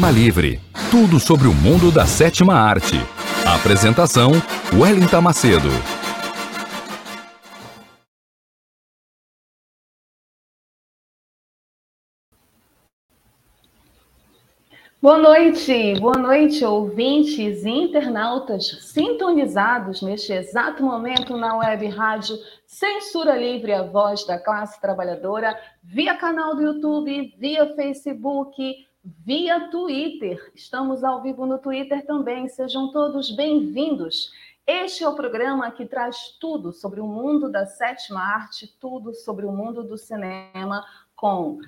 Cinema Livre. Tudo sobre o mundo da sétima arte. Apresentação: Wellington Macedo. Boa noite, boa noite, ouvintes e internautas sintonizados neste exato momento na web rádio Censura Livre, a voz da classe trabalhadora, via canal do YouTube, via Facebook, via Twitter. Estamos ao vivo no Twitter também. Sejam todos bem-vindos. Este é o programa que traz tudo sobre o mundo da sétima arte, tudo sobre o mundo do cinema, com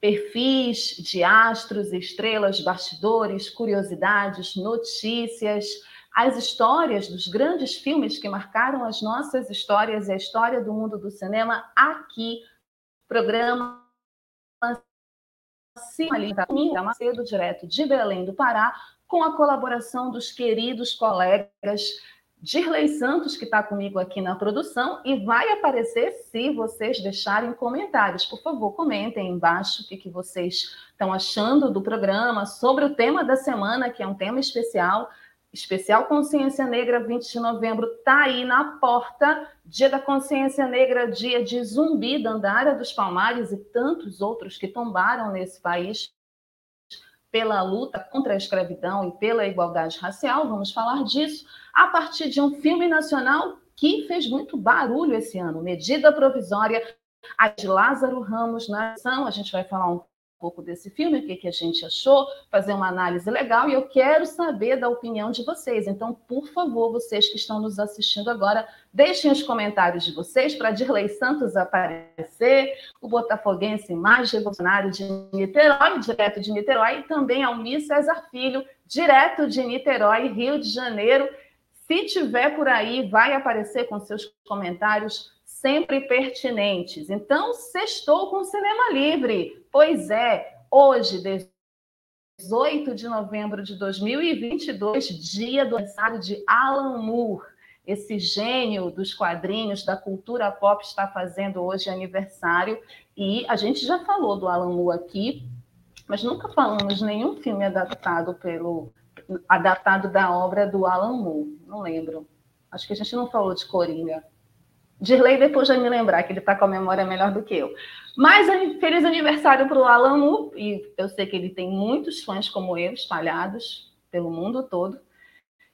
perfis de astros, estrelas, bastidores, curiosidades, notícias, as histórias dos grandes filmes que marcaram as nossas histórias e a história do mundo do cinema aqui. Programa Cimalita Minha Macedo, direto de Belém do Pará, com a colaboração dos queridos colegas Dirley Santos, que está comigo aqui na produção, e vai aparecer se vocês deixarem comentários. Por favor, comentem embaixo o que, que vocês estão achando do programa, sobre o tema da semana, que é um tema especial. Especial Consciência Negra, 20 de novembro, está aí na porta. Dia da Consciência Negra, dia de Zumbi, Dandara dos Palmares e tantos outros que tombaram nesse país pela luta contra a escravidão e pela igualdade racial. Vamos falar disso a partir de um filme nacional que fez muito barulho esse ano, Medida Provisória, a de Lázaro Ramos na ação. A gente vai falar um pouco desse filme, o que, que a gente achou, fazer uma análise legal e eu quero saber da opinião de vocês. Então, por favor, vocês que estão nos assistindo agora, deixem os comentários de vocês para Dirley Santos aparecer, o botafoguense mais revolucionário de Niterói, direto de Niterói, e também Almir César Filho, direto de Niterói, Rio de Janeiro. Se tiver por aí, vai aparecer com seus comentários sempre pertinentes. Então, sextou com Cinema Livre. Pois é, hoje, 18 de novembro de 2022, dia do aniversário de Alan Moore. Esse gênio dos quadrinhos, da cultura pop, está fazendo hoje aniversário. E a gente já falou do Alan Moore aqui, mas nunca falamos nenhum filme adaptado pelo adaptado da obra do Alan Moore. Não lembro. Acho que a gente não falou de Coringa. Dirley depois vai me lembrar que ele está com a memória melhor do que eu. Mas feliz aniversário para o Alan Mu, e eu sei que ele tem muitos fãs como eu, espalhados pelo mundo todo.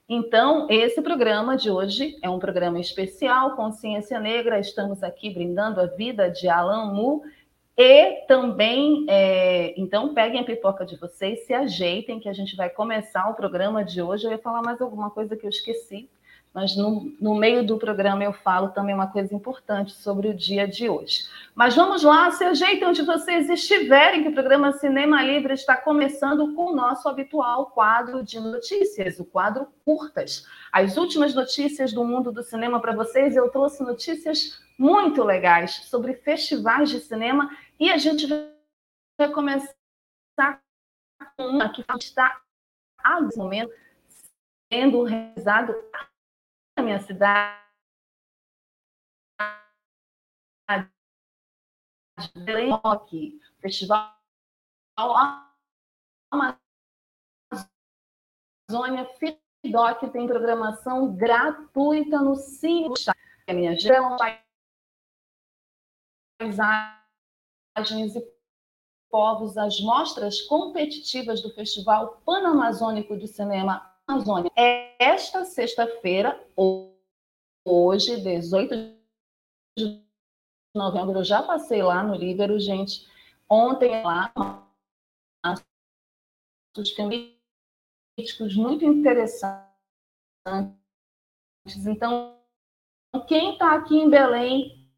Então, esse programa de hoje é um programa especial, Consciência Negra. Estamos aqui brindando a vida de Alan Mu. E também, é, então, peguem a pipoca de vocês, se ajeitem, que a gente vai começar o programa de hoje. Eu ia falar mais alguma coisa que eu esqueci, mas no, no, meio do programa eu falo também uma coisa importante sobre o dia de hoje. Mas vamos lá, se ajeitem onde vocês estiverem, que o programa Cinema Livre está começando com o nosso habitual quadro de notícias, o quadro Curtas. As últimas notícias do mundo do cinema para vocês, eu trouxe notícias muito legais sobre festivais de cinema e a gente vai começar com uma que está, a momento, sendo realizado na minha cidade, Rock, Festival Amazônia FIDOC tem programação gratuita no Cine a minha geração paisagens e povos, as mostras competitivas do Festival Panamazônico de Cinema Amazônia. Esta sexta-feira, hoje, 18 de novembro, eu já passei lá no Líbero, gente. Ontem lá, os filmes muito interessantes. Então, quem está aqui em Belém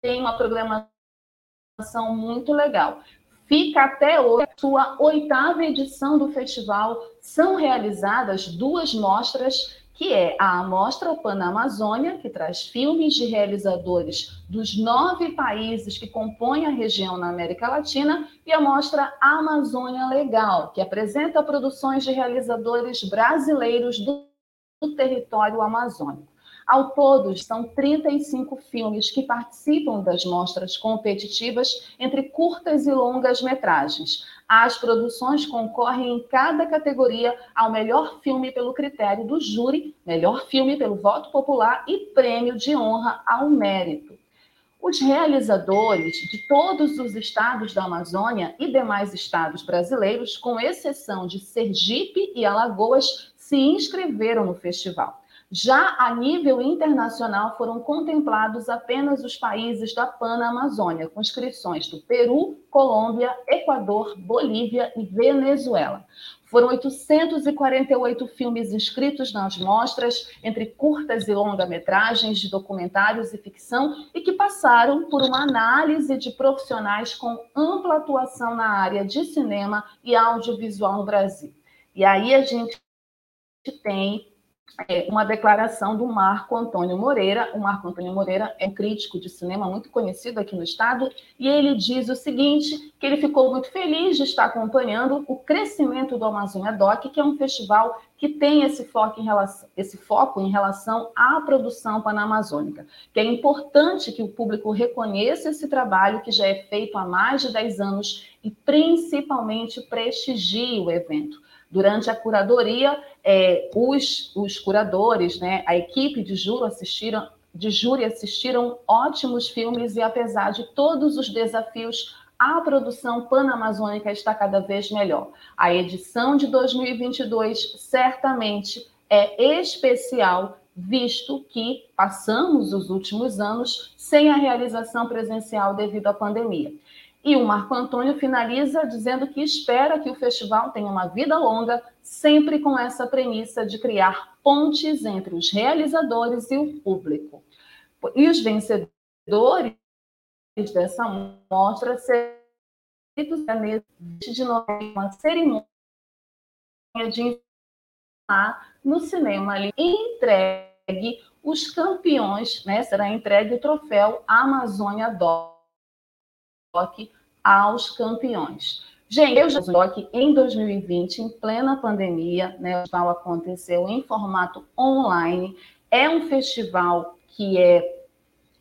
tem uma programação muito legal. Fica até hoje a sua oitava edição do festival. São realizadas duas mostras, que é a Amostra Panamazônia, que traz filmes de realizadores dos nove países que compõem a região na América Latina, e a Mostra Amazônia Legal, que apresenta produções de realizadores brasileiros do, do território amazônico. Ao todo, são 35 filmes que participam das mostras competitivas entre curtas e longas metragens. As produções concorrem em cada categoria ao melhor filme pelo critério do júri, melhor filme pelo voto popular e prêmio de honra ao mérito. Os realizadores de todos os estados da Amazônia e demais estados brasileiros, com exceção de Sergipe e Alagoas, se inscreveram no festival. Já a nível internacional foram contemplados apenas os países da Pan-Amazônia, com inscrições do Peru, Colômbia, Equador, Bolívia e Venezuela. Foram 848 filmes inscritos nas mostras, entre curtas e longa-metragens de documentários e ficção, e que passaram por uma análise de profissionais com ampla atuação na área de cinema e audiovisual no Brasil. E aí a gente tem é, uma declaração do Marco Antônio Moreira. O Marco Antônio Moreira é um crítico de cinema muito conhecido aqui no estado, e ele diz o seguinte: que ele ficou muito feliz de estar acompanhando o crescimento do Amazônia Doc, que é um festival que tem esse foco em relação, esse foco em relação à produção panamazônica, que é importante que o público reconheça esse trabalho que já é feito há mais de 10 anos e principalmente prestigie o evento. Durante a curadoria, é, os, os curadores, né, a equipe de júri assistiram, de júri assistiram ótimos filmes e apesar de todos os desafios, a produção panamazônica está cada vez melhor. A edição de 2022 certamente é especial, visto que passamos os últimos anos sem a realização presencial devido à pandemia. E o Marco Antônio finaliza dizendo que espera que o festival tenha uma vida longa, sempre com essa premissa de criar pontes entre os realizadores e o público. E os vencedores dessa mostra serão de uma cerimônia de no cinema ali entregue os campeões, né? Será entregue o troféu Amazônia Doc aos campeões. Gente, eu já estou aqui em 2020, em plena pandemia, né? O festival aconteceu em formato online. É um festival que é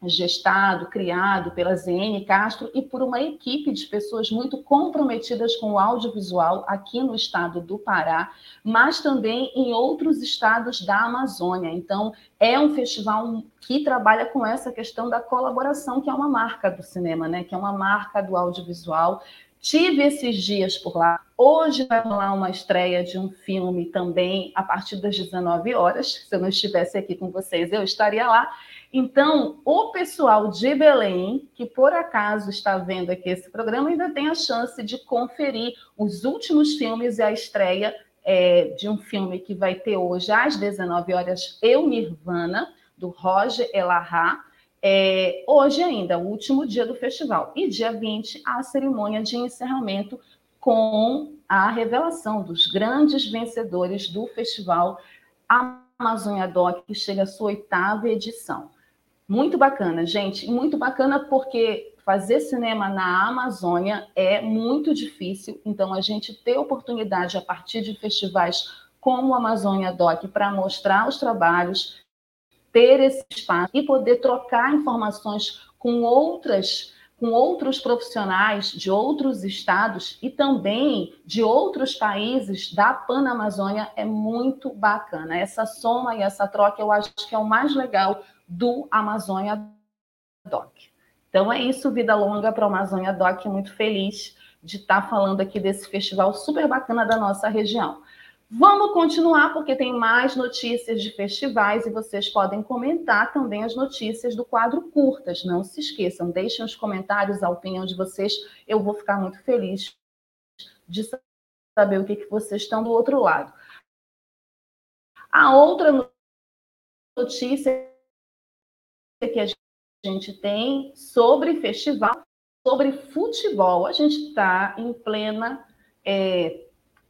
gestado, criado pela ZN Castro e por uma equipe de pessoas muito comprometidas com o audiovisual aqui no estado do Pará, mas também em outros estados da Amazônia. Então, é um festival que trabalha com essa questão da colaboração, que é uma marca do cinema, né? Que é uma marca do audiovisual. Tive esses dias por lá. Hoje vai rolar uma estreia de um filme também a partir das 19 horas. Se eu não estivesse aqui com vocês, eu estaria lá. Então, o pessoal de Belém, que por acaso está vendo aqui esse programa, ainda tem a chance de conferir os últimos filmes e a estreia é, de um filme que vai ter hoje às 19 horas, Eu Nirvana, do Roger Elahá. É, hoje ainda, o último dia do festival. E dia 20, a cerimônia de encerramento com a revelação dos grandes vencedores do festival Amazônia Doc, que chega à sua oitava edição. Muito bacana, gente. Muito bacana porque fazer cinema na Amazônia é muito difícil. Então, a gente ter oportunidade a partir de festivais como Amazônia Doc para mostrar os trabalhos, ter esse espaço e poder trocar informações com outras com outros profissionais de outros estados e também de outros países da Panamazônia é muito bacana. Essa soma e essa troca eu acho que é o mais legal do Amazônia Doc. Então é isso, vida longa para o Amazônia Doc, muito feliz de estar falando aqui desse festival super bacana da nossa região. Vamos continuar, porque tem mais notícias de festivais e vocês podem comentar também as notícias do quadro curtas. Não se esqueçam, deixem os comentários, a opinião de vocês. Eu vou ficar muito feliz de saber o que, que vocês estão do outro lado. A outra notícia que a gente tem sobre festival, sobre futebol. A gente está em plena é,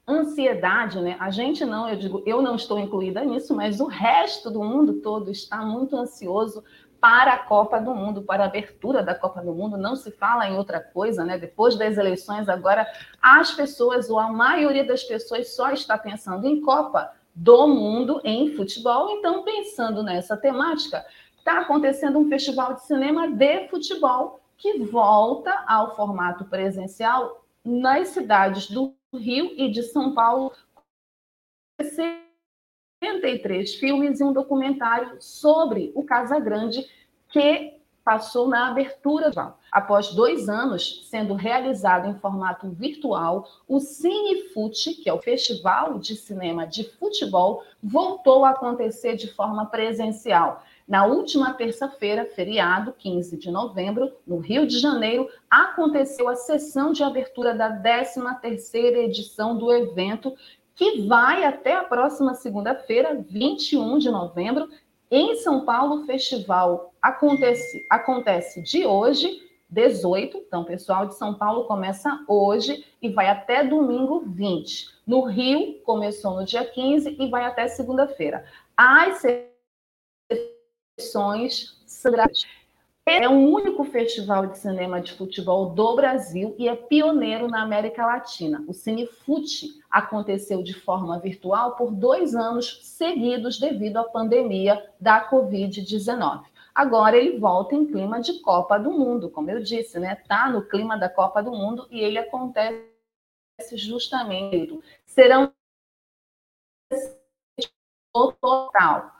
ansiedade, né? A gente não, eu digo, eu não estou incluída nisso, mas o resto do mundo todo está muito ansioso para a Copa do Mundo, para a abertura da Copa do Mundo, não se fala em outra coisa, né? Depois das eleições, agora as pessoas, ou a maioria das pessoas, só está pensando em Copa do Mundo em futebol. Então, pensando nessa temática, está acontecendo um festival de cinema de futebol que volta ao formato presencial nas cidades do Rio e de São Paulo. 63 filmes e um documentário sobre o Casa Grande que passou na abertura. Após dois anos sendo realizado em formato virtual, o Cinefute, que é o Festival de Cinema de Futebol, voltou a acontecer de forma presencial. Na última terça-feira, feriado, 15 de novembro, no Rio de Janeiro, aconteceu a sessão de abertura da 13ª edição do evento, que vai até a próxima segunda-feira, 21 de novembro. Em São Paulo, o festival acontece, acontece de hoje, 18. Então, o pessoal de São Paulo começa hoje e vai até domingo 20. No Rio, começou no dia 15 e vai até segunda-feira. As sessões É o único festival de cinema de futebol do Brasil e é pioneiro na América Latina. O Cinefute aconteceu de forma virtual por dois anos seguidos devido à pandemia da Covid-19. Agora ele volta em clima de Copa do Mundo, como eu disse, né? Tá no clima da Copa do Mundo e ele acontece justamente. Serão total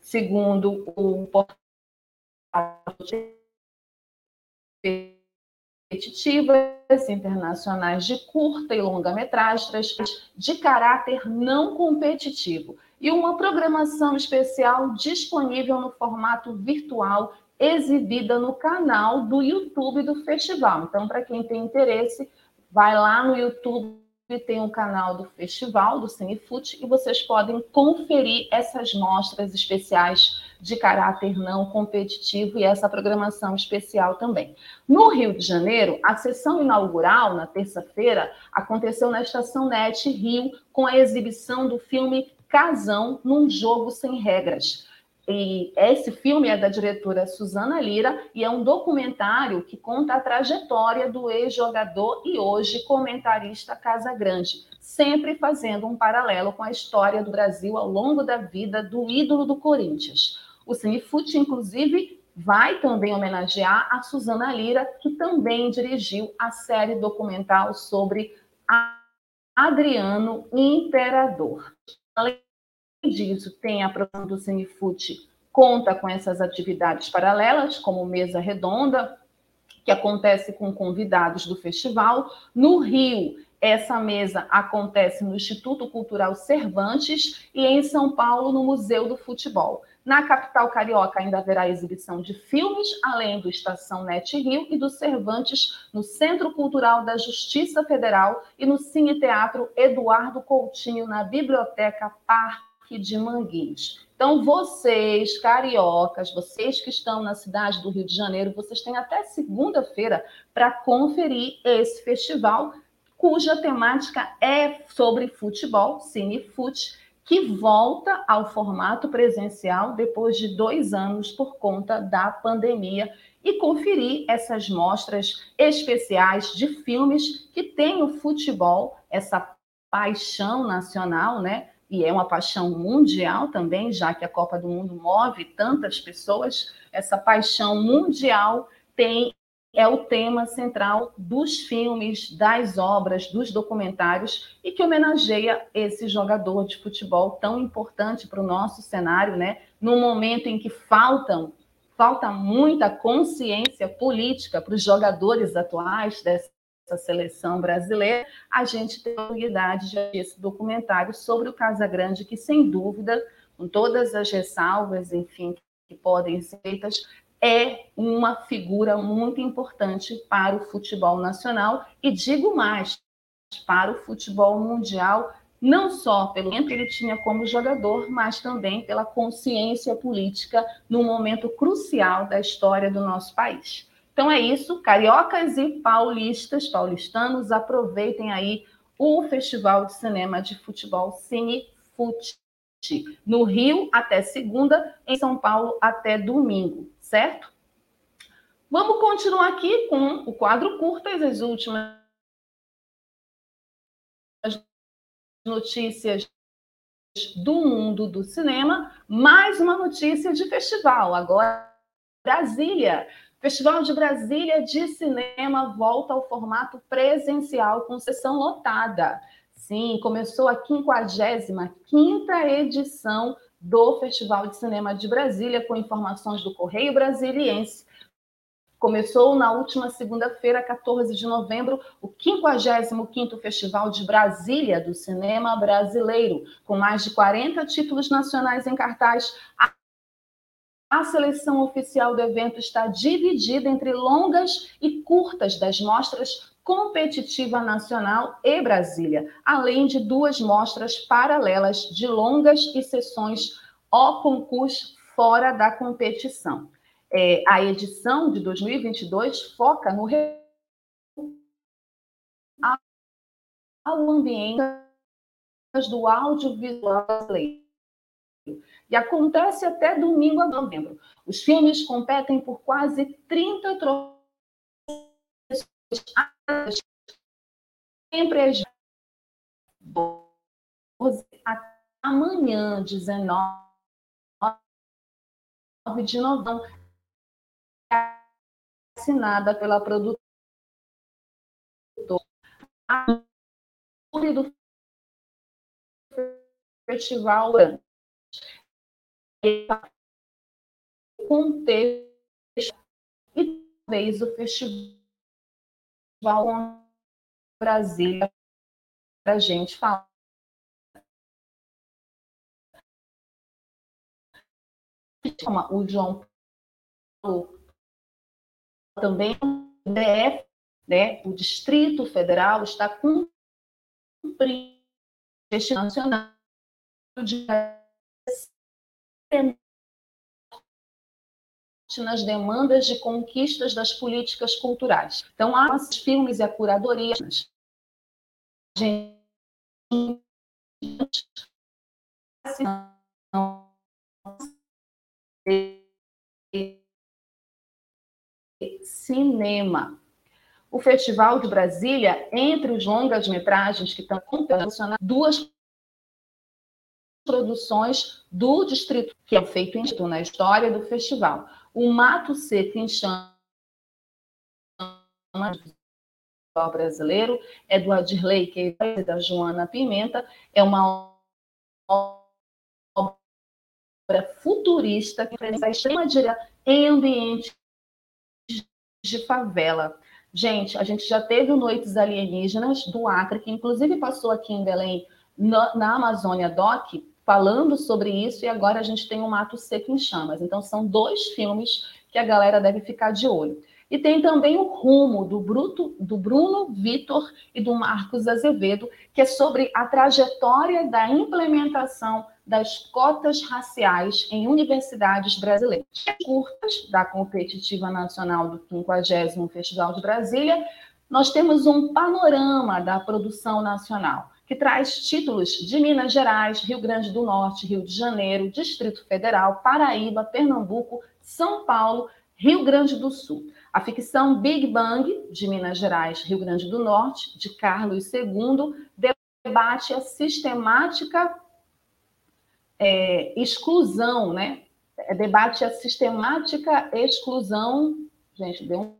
segundo o portal competitivas internacionais de curta e longa-metragens de caráter não competitivo e uma programação especial disponível no formato virtual exibida no canal do YouTube do festival. Então, para quem tem interesse, vai lá no YouTube tem o um canal do festival, do Cinefute, e vocês podem conferir essas mostras especiais de caráter não competitivo e essa programação especial também. No Rio de Janeiro, a sessão inaugural, na terça-feira, aconteceu na Estação NET Rio, com a exibição do filme Casão num Jogo Sem Regras. E esse filme é da diretora Suzana Lira e é um documentário que conta a trajetória do ex-jogador e hoje comentarista Casa Grande, sempre fazendo um paralelo com a história do Brasil ao longo da vida do ídolo do Corinthians. O Cinefute, inclusive, vai também homenagear a Suzana Lira, que também dirigiu a série documental sobre Adriano Imperador. Disso, tem a produção do Cinefute, conta com essas atividades paralelas, como mesa redonda, que acontece com convidados do festival. No Rio, essa mesa acontece no Instituto Cultural Cervantes e em São Paulo, no Museu do Futebol. Na capital carioca ainda haverá exibição de filmes, além do Estação Net Rio e do Cervantes no Centro Cultural da Justiça Federal e no Cine Teatro Eduardo Coutinho na Biblioteca Parque de Manguinhos. Então, vocês, cariocas, vocês que estão na cidade do Rio de Janeiro, vocês têm até segunda-feira para conferir esse festival, cuja temática é sobre futebol, Cinefute, que volta ao formato presencial depois de dois anos por conta da pandemia e conferir essas mostras especiais de filmes que têm o futebol, essa paixão nacional, né? E é uma paixão mundial também, já que a Copa do Mundo move tantas pessoas, essa paixão mundial tem é o tema central dos filmes, das obras, dos documentários e que homenageia esse jogador de futebol tão importante para o nosso cenário, né? No momento em que faltam falta muita consciência política para os jogadores atuais dessa seleção brasileira, a gente tem a oportunidade de esse documentário sobre o Casagrande, que sem dúvida, com todas as ressalvas, enfim, que podem ser feitas, é uma figura muito importante para o futebol nacional e digo mais, para o futebol mundial, não só pelo tempo que ele tinha como jogador, mas também pela consciência política num momento crucial da história do nosso país. Então é isso, cariocas e paulistas, paulistanos, aproveitem aí o Festival de Cinema de Futebol Cine Fute. No Rio até segunda, em São Paulo até domingo, certo? Vamos continuar aqui com o quadro curtas, as últimas notícias do mundo do cinema, mais uma notícia de festival. Agora, Brasília. Festival de Brasília de Cinema volta ao formato presencial com sessão lotada. Sim, começou a 55ª edição do Festival de Cinema de Brasília, com informações do Correio Brasiliense. Começou na última segunda-feira, 14 de novembro, o 55º Festival de Brasília do Cinema Brasileiro, com mais de 40 títulos nacionais em cartaz. A seleção oficial do evento está dividida entre longas e curtas das mostras Competitiva Nacional e Brasília, além de duas mostras paralelas de longas e sessões ao concurso fora da competição. É, a edição de 2022 foca no ao ambiente do audiovisual brasileiro e acontece até domingo a novembro. Os filmes competem por quase 30 troféus. Sempre às 12 amanhã, 19 de novembro, assinada pela produtora. Do festival contexto e talvez o festival Brasília para a gente falar. O João Paulo também o DF, né, o Distrito Federal está cumprindo nacional de nas demandas de conquistas das políticas culturais. Então, há os filmes e a curadoria. Cinema. O Festival de Brasília, entre os longas-metragens que estão funcionando, duas produções do distrito, que é feito em, na história do festival. O Mato Seco em Chamas brasileiro é do Adirley, que é da Joana Pimenta, é uma obra futurista que enfrenta a extrema direita em ambientes de favela. Gente, a gente já teve o Noites Alienígenas do Acre, que inclusive passou aqui em Belém, na, na Amazônia Doc, falando sobre isso, e agora a gente tem o Mato Seco em Chamas. Então, são dois filmes que a galera deve ficar de olho. E tem também o Rumo, do, Bruto, do Bruno Vitor e do Marcos Azevedo, que é sobre a trajetória da implementação das cotas raciais em universidades brasileiras. Curtas da competitiva nacional do 50 Festival de Brasília, nós temos um panorama da produção nacional que traz títulos de Minas Gerais, Rio Grande do Norte, Rio de Janeiro, Distrito Federal, Paraíba, Pernambuco, São Paulo, Rio Grande do Sul. A ficção Big Bang, de Minas Gerais, Rio Grande do Norte, de Carlos II, debate a sistemática é, exclusão, né? É, debate a sistemática exclusão. Gente, deu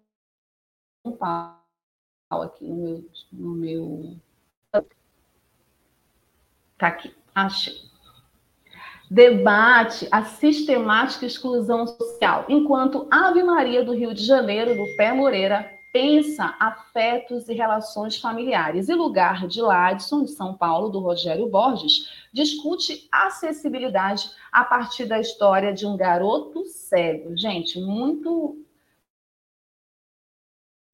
um, pau aqui no meu, no meu Tá aqui, achei. Debate a sistemática exclusão social, enquanto Ave Maria do Rio de Janeiro, do Pé Moreira, pensa afetos e relações familiares. E Lugar de Ladson, de São Paulo, do Rogério Borges, discute acessibilidade a partir da história de um garoto cego. Gente, muito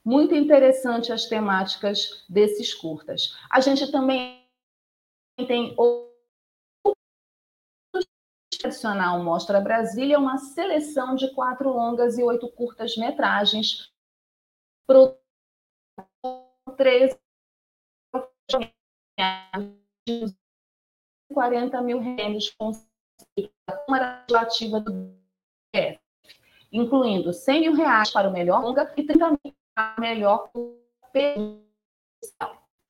muito interessante as temáticas desses curtas. A gente também tem tradicional Mostra Brasília, uma seleção de quatro longas e oito curtas metragens para 13 40 mil reais com a Câmara Legislativa do DF, incluindo 100 mil reais para o melhor longa e 30 mil para o melhor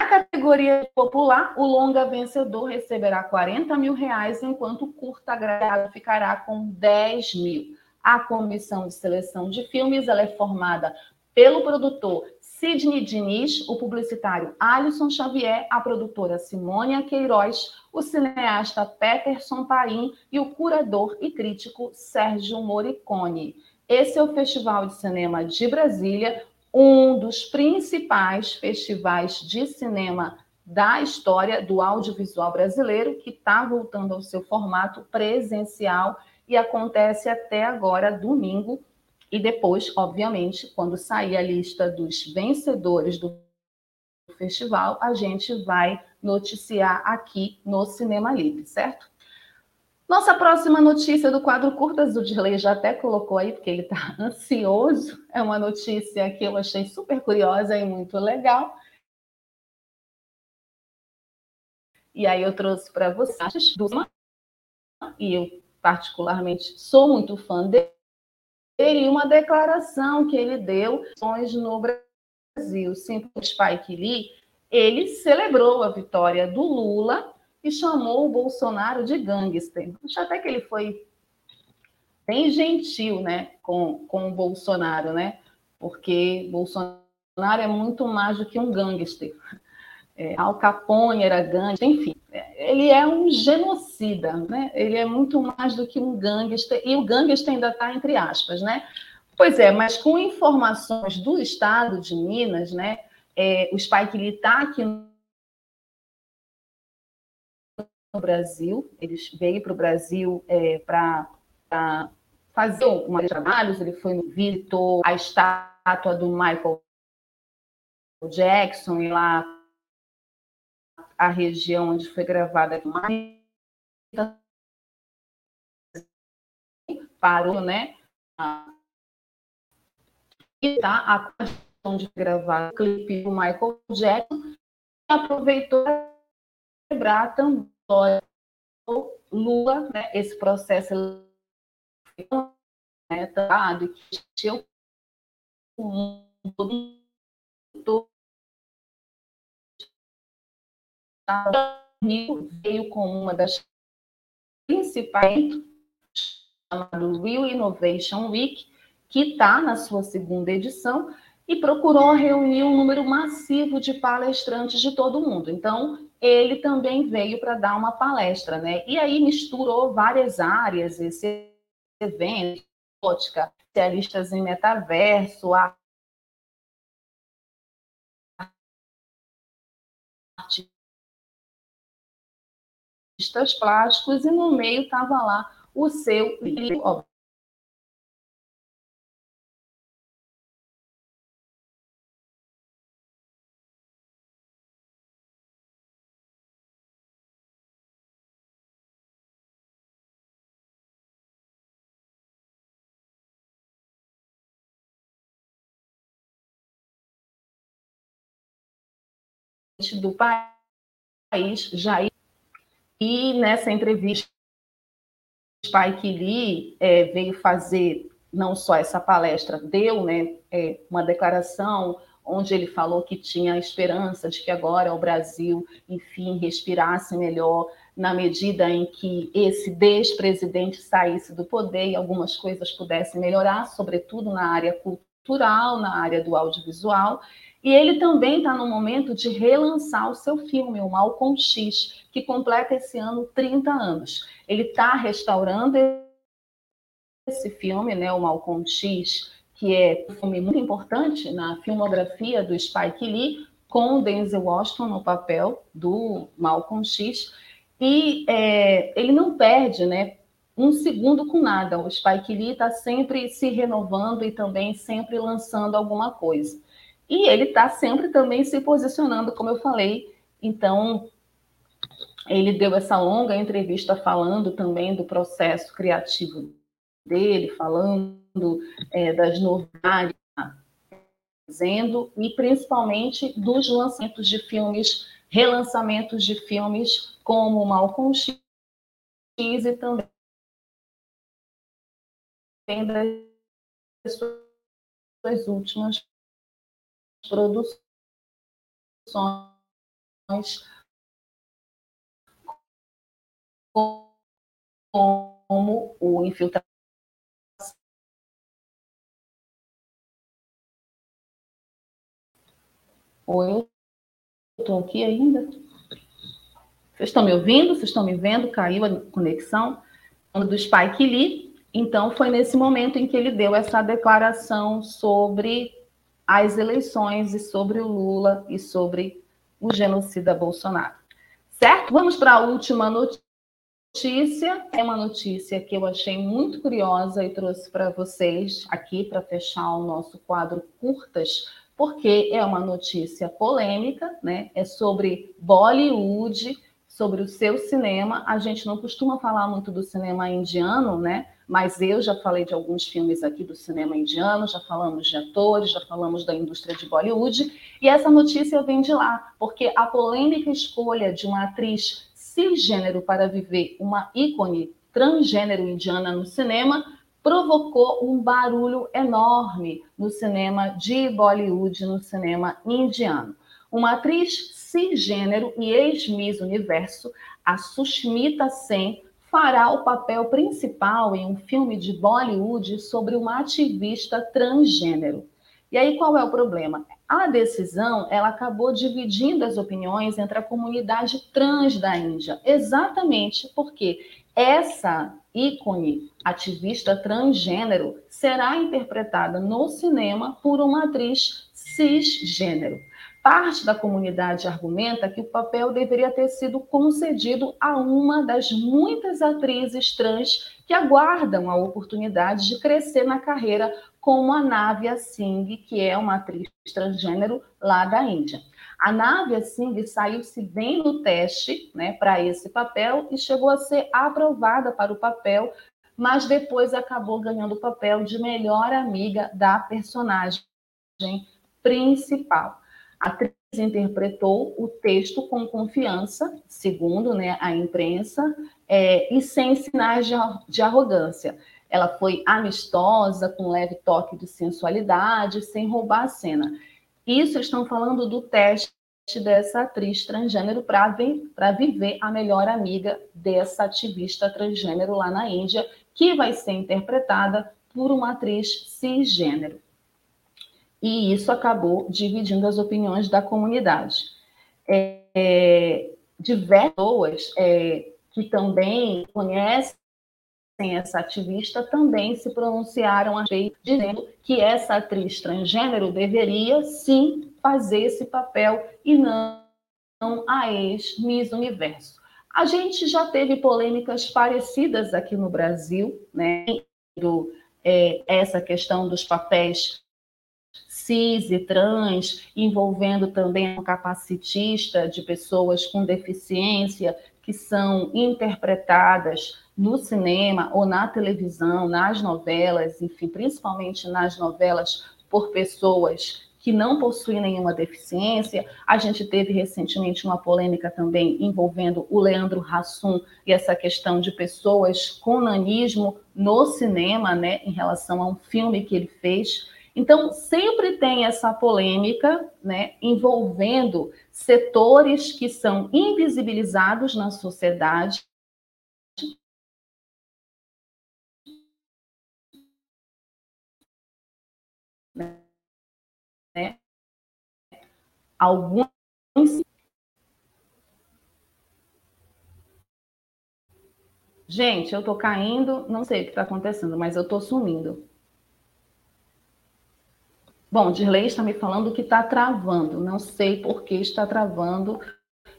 na categoria popular, o longa vencedor receberá 40 mil reais, enquanto o curta agregado ficará com 10 mil. A comissão de seleção de filmes ela é formada pelo produtor Sidney Diniz, o publicitário Alisson Xavier, a produtora Simônia Queiroz, o cineasta Peterson Paim e o curador e crítico Sérgio Moricone. Esse é o Festival de Cinema de Brasília, um dos principais festivais de cinema da história do audiovisual brasileiro, que está voltando ao seu formato presencial e acontece até agora, domingo, e depois, obviamente, quando sair a lista dos vencedores do festival, a gente vai noticiar aqui no Cinema Livre, certo? Nossa próxima notícia do quadro Curtas, o Dirley já até colocou aí, porque ele está ansioso. É uma notícia que eu achei super curiosa e muito legal. E aí eu trouxe para vocês do e eu particularmente sou muito fã dele e uma declaração que ele deu no Brasil. Sim, o Spike Lee, ele celebrou a vitória do Lula e chamou o Bolsonaro de gangster. Acho até que ele foi bem gentil né, com, com o Bolsonaro, né? Porque Bolsonaro é muito mais do que um gangster. É, Al Capone era gangster, enfim ele é um genocida, né? Ele é muito mais do que um gangster, e o gangster ainda está entre aspas, né? Pois é, mas com informações do Estado de Minas, né? É, o Spike Lee está aqui no Brasil, ele veio para o Brasil é, para fazer uma trabalhos, ele foi no visitou a estátua do Michael Jackson e lá a região onde foi gravada parou, né? E tá a questão de gravar o clipe do Michael Jackson aproveitou para quebrar também Lula, né? Esse processo né, dado que eu todo veio com uma das principais chamado Real Innovation Week, que está na sua segunda edição e procurou reunir um número massivo de palestrantes de todo mundo. Então, ele também veio para dar uma palestra, né? E aí misturou várias áreas, esse evento, ótica, especialistas em metaverso, arte artistas plásticos e no meio estava lá o seu livro. Do país, Jair e nessa entrevista, Spike Lee é, veio fazer não só essa palestra, deu né, é, uma declaração onde ele falou que tinha esperança de que agora o Brasil, enfim, respirasse melhor na medida em que esse despresidente saísse do poder e algumas coisas pudessem melhorar, sobretudo na área cultural, na área do audiovisual. E ele também está no momento de relançar o seu filme, o Malcolm X, que completa esse ano 30 anos. Ele está restaurando esse filme, né, o Malcolm X, que é um filme muito importante na filmografia do Spike Lee, com Denzel Washington no papel do Malcolm X. E é, ele não perde né, um segundo com nada. O Spike Lee está sempre se renovando e também sempre lançando alguma coisa. E ele está sempre também se posicionando, como eu falei. Então, ele deu essa longa entrevista falando também do processo criativo dele, falando é, das novidades fazendo e principalmente dos lançamentos de filmes, relançamentos de filmes como Malcolm X e também das suas últimas produções como o infiltrado Oi, estou aqui ainda. Vocês estão me ouvindo? Vocês estão me vendo? Caiu a conexão. Do Spike Lee. Então, foi nesse momento em que ele deu essa declaração sobre as eleições e sobre o Lula e sobre o genocida Bolsonaro. Certo? Vamos para a última notícia. É uma notícia que eu achei muito curiosa e trouxe para vocês aqui para fechar o nosso quadro curtas porque é uma notícia polêmica, né? É sobre Bollywood, sobre o seu cinema. A gente não costuma falar muito do cinema indiano, né? Mas eu já falei de alguns filmes aqui do cinema indiano, já falamos de atores, já falamos da indústria de Bollywood, e essa notícia vem de lá, porque a polêmica escolha de uma atriz cisgênero para viver uma ícone transgênero indiana no cinema provocou um barulho enorme no cinema de Bollywood, no cinema indiano. Uma atriz cisgênero e ex-Miss Universo, a Sushmita Sen, fará o papel principal em um filme de Bollywood sobre uma ativista transgênero. E aí qual é o problema? A decisão ela acabou dividindo as opiniões entre a comunidade trans da Índia, exatamente porque essa ícone ativista transgênero será interpretada no cinema por uma atriz cisgênero. Parte da comunidade argumenta que o papel deveria ter sido concedido a uma das muitas atrizes trans que aguardam a oportunidade de crescer na carreira, como a Navya Singh, que é uma atriz transgênero lá da Índia. A Navia Singh saiu-se bem no teste né, para esse papel e chegou a ser aprovada para o papel, mas depois acabou ganhando o papel de melhor amiga da personagem principal. Atriz interpretou o texto com confiança, segundo né, a imprensa, é, e sem sinais de, de arrogância. Ela foi amistosa, com leve toque de sensualidade, sem roubar a cena. Isso estão falando do teste dessa atriz transgênero para viver a melhor amiga dessa ativista transgênero lá na Índia, que vai ser interpretada por uma atriz cisgênero. E isso acabou dividindo as opiniões da comunidade. É, é, diversas pessoas é, que também conhecem essa ativista também se pronunciaram a respeito, dizendo que essa atriz transgênero deveria sim fazer esse papel e não a ex-Miss Universo. A gente já teve polêmicas parecidas aqui no Brasil, né? Do, é, essa questão dos papéis cis e trans, envolvendo também um capacitista de pessoas com deficiência que são interpretadas no cinema ou na televisão, nas novelas, enfim, principalmente nas novelas por pessoas que não possuem nenhuma deficiência. A gente teve recentemente uma polêmica também envolvendo o Leandro Hassum e essa questão de pessoas com nanismo no cinema, né, em relação a um filme que ele fez. Então, sempre tem essa polêmica, né, envolvendo setores que são invisibilizados na sociedade né? Alguns Gente, eu tô caindo, não sei o que está acontecendo, mas eu tô sumindo. Bom, Dirley está me falando que está travando. Não sei por que está travando.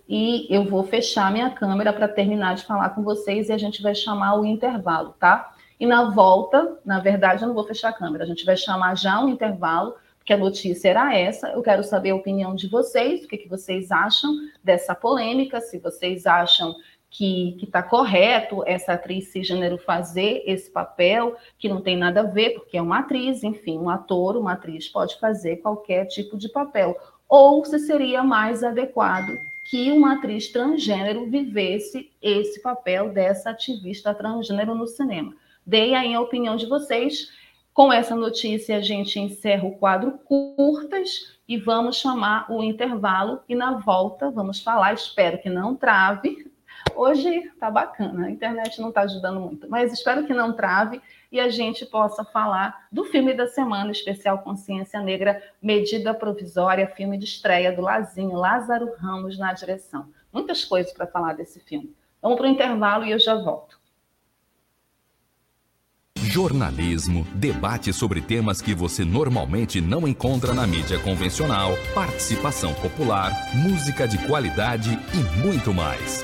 E eu vou fechar minha câmera para terminar de falar com vocês e a gente vai chamar o intervalo, tá? E na volta, na verdade, eu não vou fechar a câmera, a gente vai chamar já um intervalo, porque a notícia era essa. Eu quero saber a opinião de vocês, o que, que vocês acham dessa polêmica, se vocês acham que está correto essa atriz cisgênero fazer esse papel, que não tem nada a ver, porque é uma atriz, enfim, um ator, uma atriz pode fazer qualquer tipo de papel. Ou se seria mais adequado que uma atriz transgênero vivesse esse papel dessa ativista transgênero no cinema. Dei aí a opinião de vocês. Com essa notícia, a gente encerra o quadro curtas e vamos chamar o intervalo. E na volta, vamos falar. Espero que não trave, Hoje tá bacana, a internet não está ajudando muito, mas espero que não trave e a gente possa falar do filme da semana, especial Consciência Negra, Medida Provisória, filme de estreia do Lazinho, Lázaro Ramos na direção. Muitas coisas para falar desse filme. Vamos para o intervalo e eu já volto. Jornalismo, debate sobre temas que você normalmente não encontra na mídia convencional, participação popular, música de qualidade e muito mais.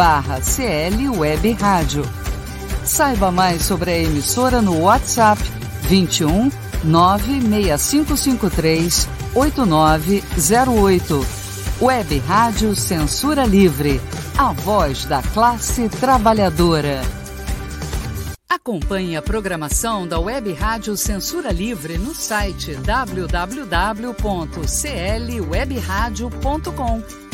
barra CL Web Rádio Saiba mais sobre a emissora no WhatsApp 21 96553 8908. Web Rádio Censura Livre, a voz da classe trabalhadora. Acompanhe a programação da Web Rádio Censura Livre no site www.clwebradio.com,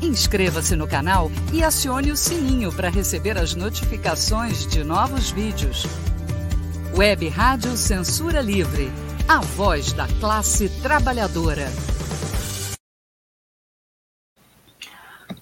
Inscreva-se no canal e acione o sininho para receber as notificações de novos vídeos. Web Rádio Censura Livre, a voz da classe trabalhadora.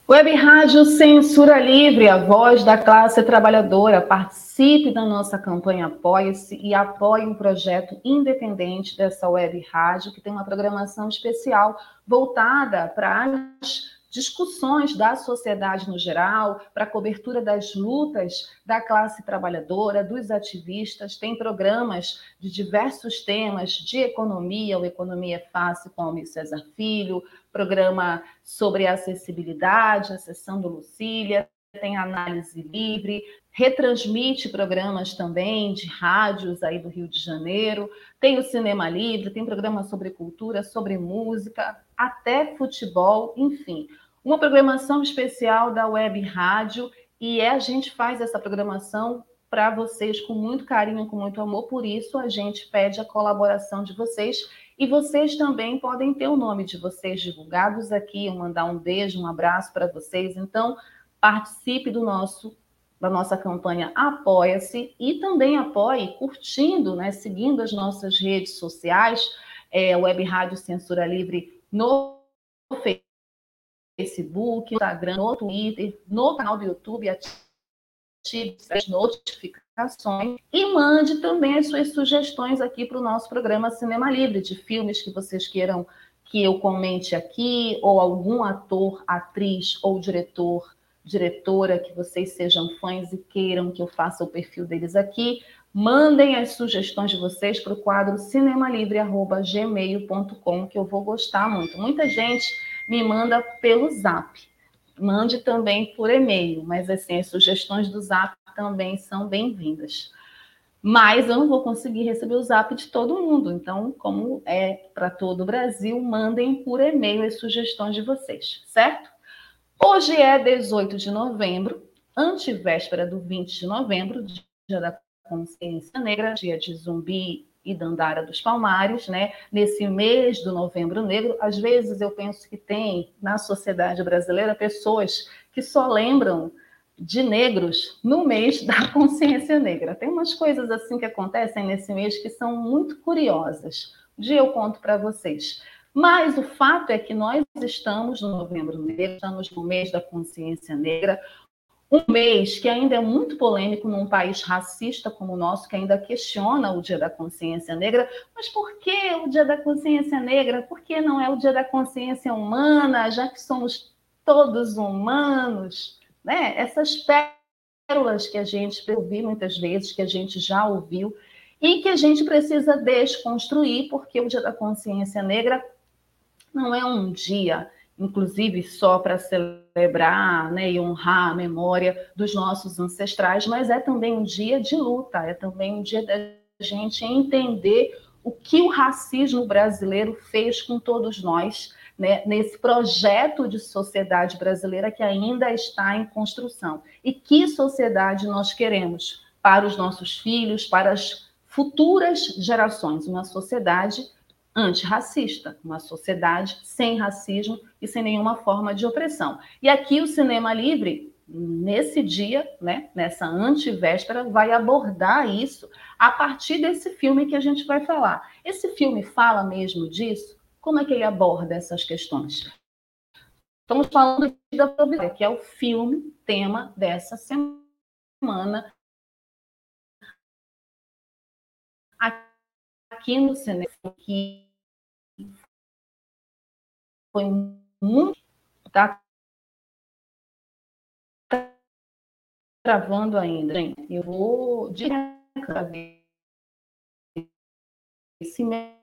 Web Rádio Censura Livre, a voz da classe trabalhadora. Participe da nossa campanha Apoie-se e apoie um projeto independente dessa web rádio, que tem uma programação especial voltada para as discussões da sociedade no geral, para cobertura das lutas da classe trabalhadora, dos ativistas, tem programas de diversos temas de economia, o Economia Fácil com Almir César Filho, programa sobre acessibilidade, a sessão do Lucília, tem análise livre, retransmite programas também de rádios aí do Rio de Janeiro, tem o Cinema Livre, tem programa sobre cultura, sobre música, até futebol, enfim uma programação especial da Web Rádio e é, a gente faz essa programação para vocês com muito carinho, com muito amor, por isso a gente pede a colaboração de vocês e vocês também podem ter o nome de vocês divulgados aqui, eu mandar um beijo, um abraço para vocês. Então, participe do nosso da nossa campanha Apoia-se e também apoie curtindo, né, seguindo as nossas redes sociais, é, Web Rádio Censura Livre no Facebook Facebook, Instagram, no Twitter, no canal do YouTube, ative as notificações e mande também as suas sugestões aqui para o nosso programa Cinema Livre, de filmes que vocês queiram que eu comente aqui, ou algum ator, atriz ou diretor diretora, que vocês sejam fãs e queiram que eu faça o perfil deles aqui, mandem as sugestões de vocês para o quadro cinemalivre.gmail.com, que eu vou gostar muito. Muita gente me manda pelo zap. Mande também por e-mail, mas assim, as sugestões do zap também são bem-vindas. Mas eu não vou conseguir receber o zap de todo mundo. Então, como é para todo o Brasil, mandem por e-mail as sugestões de vocês, certo? Hoje é 18 de novembro, antevéspera do 20 de novembro, dia da consciência negra, dia de zumbi e Dandara dos Palmares, né? Nesse mês do Novembro Negro, às vezes eu penso que tem na sociedade brasileira pessoas que só lembram de negros no mês da consciência negra. Tem umas coisas assim que acontecem nesse mês que são muito curiosas. Um dia eu conto para vocês. Mas o fato é que nós estamos no Novembro Negro, estamos no mês da consciência negra, um mês que ainda é muito polêmico num país racista como o nosso, que ainda questiona o Dia da Consciência Negra. Mas por que o Dia da Consciência Negra? Por que não é o Dia da Consciência Humana, já que somos todos humanos? Né? Essas pérolas que a gente ouviu muitas vezes, que a gente já ouviu, e que a gente precisa desconstruir, porque o Dia da Consciência Negra não é um dia inclusive só para celebrar né, e honrar a memória dos nossos ancestrais, mas é também um dia de luta, é também um dia da gente entender o que o racismo brasileiro fez com todos nós, né, nesse projeto de sociedade brasileira que ainda está em construção. E que sociedade nós queremos para os nossos filhos, para as futuras gerações? Uma sociedade antirracista, uma sociedade sem racismo e sem nenhuma forma de opressão. E aqui o Cinema Livre, nesse dia, né, nessa antivéspera, vai abordar isso a partir desse filme que a gente vai falar. Esse filme fala mesmo disso? Como é que ele aborda essas questões? Estamos falando da Providência, que é o filme tema dessa semana aqui no cinema que foi muito. Tá travando ainda, gente. Eu vou direto se me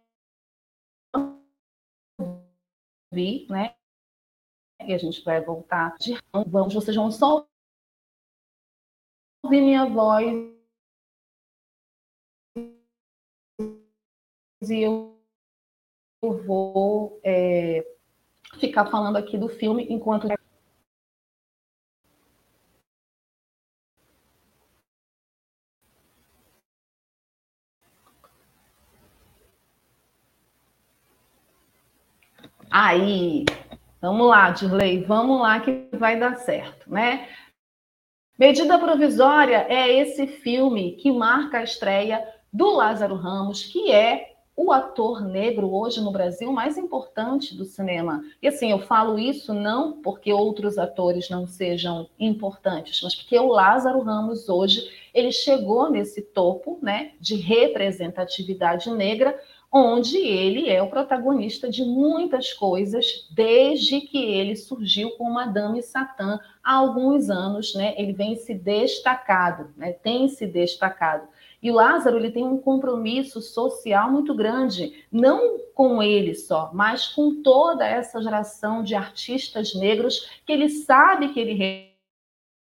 ouvir, né? E a gente vai voltar de vamos, vocês vão só ouvir minha voz e eu vou é, ficar falando aqui do filme enquanto Aí, vamos lá, Dirley, vamos lá que vai dar certo, né? Medida Provisória é esse filme que marca a estreia do Lázaro Ramos, que é o ator negro hoje no Brasil mais importante do cinema. E assim, eu falo isso não porque outros atores não sejam importantes, mas porque o Lázaro Ramos hoje, ele chegou nesse topo, né, de representatividade negra, onde ele é o protagonista de muitas coisas desde que ele surgiu com Madame Satã há alguns anos, né? Ele vem se destacado, né? Tem se destacado. E o Lázaro ele tem um compromisso social muito grande, não com ele só, mas com toda essa geração de artistas negros que ele sabe que ele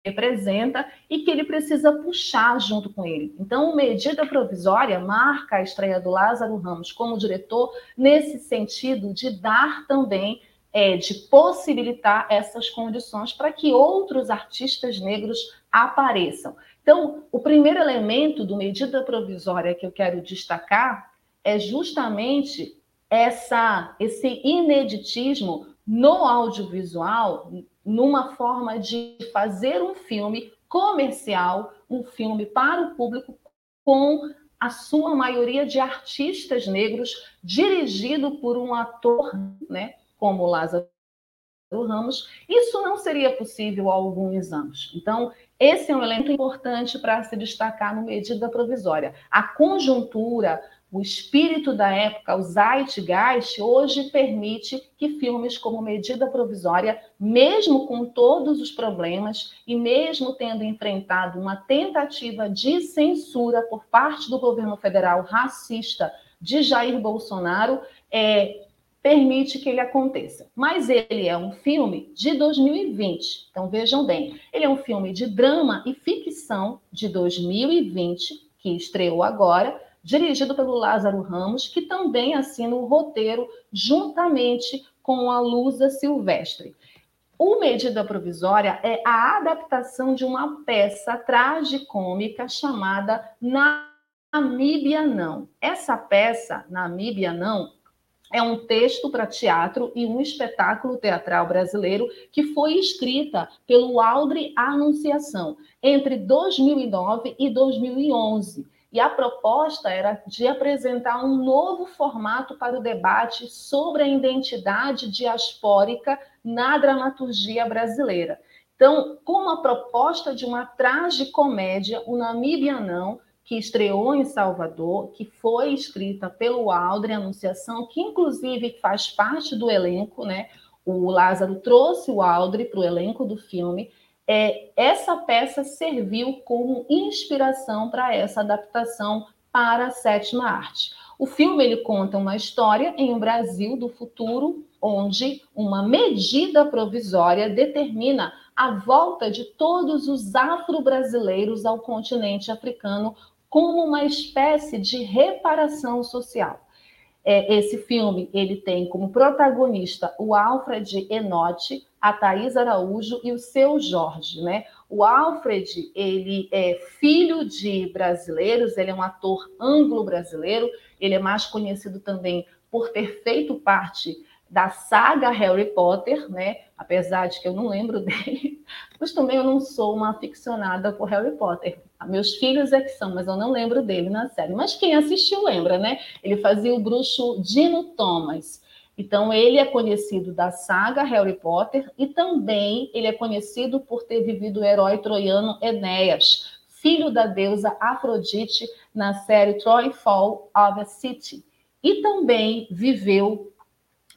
representa e que ele precisa puxar junto com ele. Então, medida provisória marca a estreia do Lázaro Ramos como diretor nesse sentido de dar também é, de possibilitar essas condições para que outros artistas negros apareçam. Então, o primeiro elemento do medida provisória que eu quero destacar é justamente essa, esse ineditismo no audiovisual, numa forma de fazer um filme comercial, um filme para o público com a sua maioria de artistas negros, dirigido por um ator, né, como Lázaro Ramos. Isso não seria possível há alguns anos. Então, esse é um elemento importante para se destacar no medida provisória. A conjuntura, o espírito da época, o Zeitgeist, hoje permite que filmes como Medida Provisória, mesmo com todos os problemas e mesmo tendo enfrentado uma tentativa de censura por parte do governo federal racista de Jair Bolsonaro, é, permite que ele aconteça. Mas ele é um filme de 2020. Então vejam bem, ele é um filme de drama e ficção de 2020 que estreou agora dirigido pelo Lázaro Ramos, que também assina o roteiro juntamente com a Lusa Silvestre. O Medida Provisória é a adaptação de uma peça tragicômica chamada Namíbia Não. Essa peça, Namíbia Não, é um texto para teatro e um espetáculo teatral brasileiro que foi escrita pelo Aldre Anunciação entre 2009 e 2011 e a proposta era de apresentar um novo formato para o debate sobre a identidade diaspórica na dramaturgia brasileira. Então, com a proposta de uma tragicomédia, o Namíbia Não, que estreou em Salvador, que foi escrita pelo Aldre Anunciação, que inclusive faz parte do elenco, né? O Lázaro trouxe o Aldre para o elenco do filme é, essa peça serviu como inspiração para essa adaptação para a sétima arte. O filme ele conta uma história em um Brasil do futuro, onde uma medida provisória determina a volta de todos os afro-brasileiros ao continente africano como uma espécie de reparação social. É, esse filme ele tem como protagonista o Alfred Enotti, a Thais Araújo e o seu Jorge, né? O Alfred, ele é filho de brasileiros, ele é um ator anglo-brasileiro, ele é mais conhecido também por ter feito parte da saga Harry Potter, né? Apesar de que eu não lembro dele, mas também eu não sou uma aficionada por Harry Potter. Meus filhos é que são, mas eu não lembro dele na série. Mas quem assistiu lembra, né? Ele fazia o bruxo Dino Thomas. Então, ele é conhecido da saga Harry Potter e também ele é conhecido por ter vivido o herói troiano Enéas, filho da deusa Afrodite, na série Troy Fall of a City. E também viveu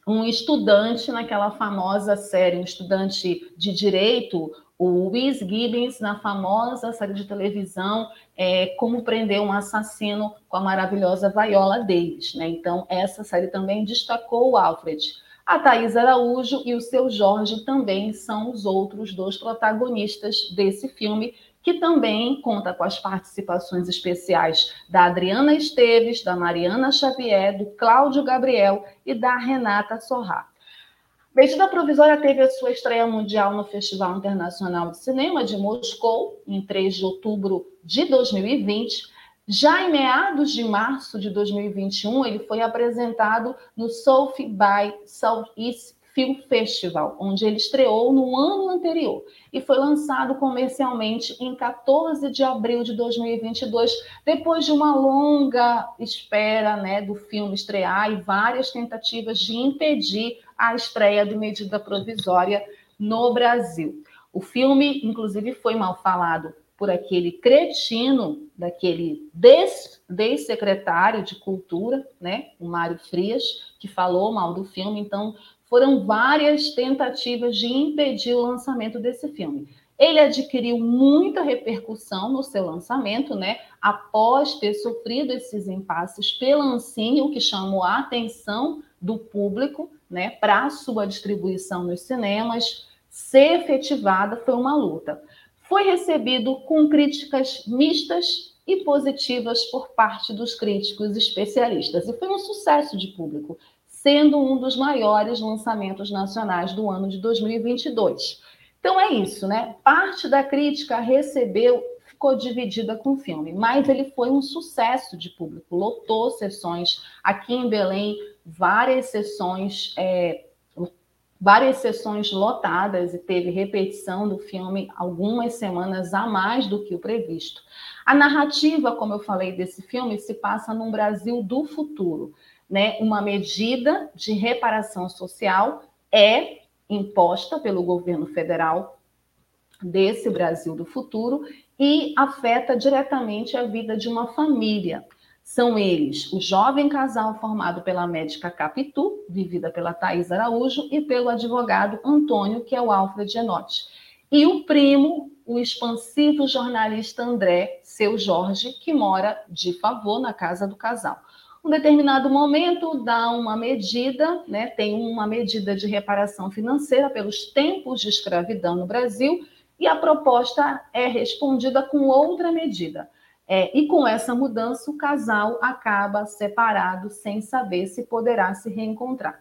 um estudante naquela famosa série, um estudante de direito, o Wes Gibbons, na famosa série de televisão é, Como Prender um Assassino com a maravilhosa Viola Davis. Né? Então, essa série também destacou o Alfred. A Thais Araújo e o seu Jorge também são os outros dois protagonistas desse filme, que também conta com as participações especiais da Adriana Esteves, da Mariana Xavier, do Cláudio Gabriel e da Renata Sorra. Medida Provisória teve a sua estreia mundial no Festival Internacional de Cinema de Moscou, em 3 de outubro de 2020. Já em meados de março de 2021, ele foi apresentado no South by Southeast Film Festival, onde ele estreou no ano anterior e foi lançado comercialmente em 14 de abril de 2022, depois de uma longa espera né, do filme estrear e várias tentativas de impedir a estreia de medida provisória no Brasil. O filme, inclusive, foi mal falado por aquele cretino, daquele des-secretário de Cultura, né, o Mário Frias, que falou mal do filme. Então, foram várias tentativas de impedir o lançamento desse filme. Ele adquiriu muita repercussão no seu lançamento, né? Após ter sofrido esses impasses pela Ancine, o que chamou a atenção do público, né, para sua distribuição nos cinemas, ser efetivada foi uma luta. Foi recebido com críticas mistas e positivas por parte dos críticos especialistas e foi um sucesso de público, sendo um dos maiores lançamentos nacionais do ano de 2022. Então é isso, né? Parte da crítica recebeu ficou dividida com o filme, mas ele foi um sucesso de público, lotou sessões aqui em Belém, várias sessões, é, várias sessões lotadas e teve repetição do filme algumas semanas a mais do que o previsto. A narrativa, como eu falei desse filme, se passa num Brasil do futuro, né? Uma medida de reparação social é imposta pelo governo federal desse Brasil do futuro e afeta diretamente a vida de uma família. São eles o jovem casal formado pela médica Capitu, vivida pela Thais Araújo, e pelo advogado Antônio, que é o Alfred Genotti. E o primo, o expansivo jornalista André, seu Jorge, que mora de favor na casa do casal. Um determinado momento dá uma medida, né, tem uma medida de reparação financeira pelos tempos de escravidão no Brasil, e a proposta é respondida com outra medida. É, e com essa mudança, o casal acaba separado sem saber se poderá se reencontrar.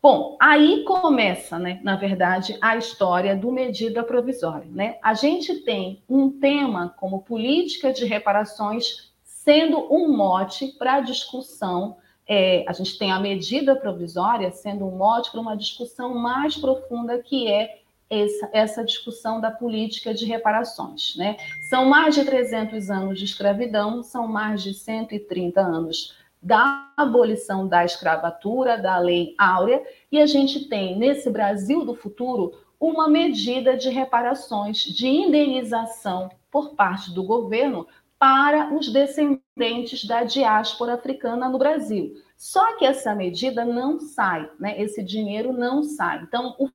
Bom, aí começa, né, na verdade, a história do medida provisória. Né? A gente tem um tema como política de reparações sendo um mote para a discussão. É, a gente tem a medida provisória sendo um mote para uma discussão mais profunda que é essa, essa discussão da política de reparações. Né? São mais de 300 anos de escravidão, são mais de 130 anos da abolição da escravatura, da Lei Áurea, e a gente tem, nesse Brasil do futuro, uma medida de reparações, de indenização por parte do governo para os descendentes da diáspora africana no Brasil. Só que essa medida não sai, né? esse dinheiro não sai. Então, o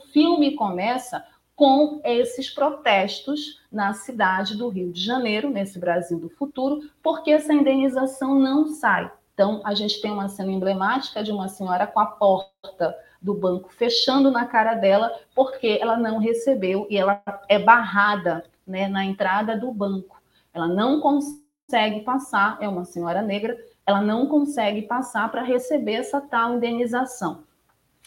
filme começa com esses protestos na cidade do Rio de Janeiro, nesse Brasil do futuro, porque essa indenização não sai. Então, a gente tem uma cena emblemática de uma senhora com a porta do banco fechando na cara dela, porque ela não recebeu e ela é barrada né, na entrada do banco. Ela não consegue passar, é uma senhora negra, ela não consegue passar para receber essa tal indenização.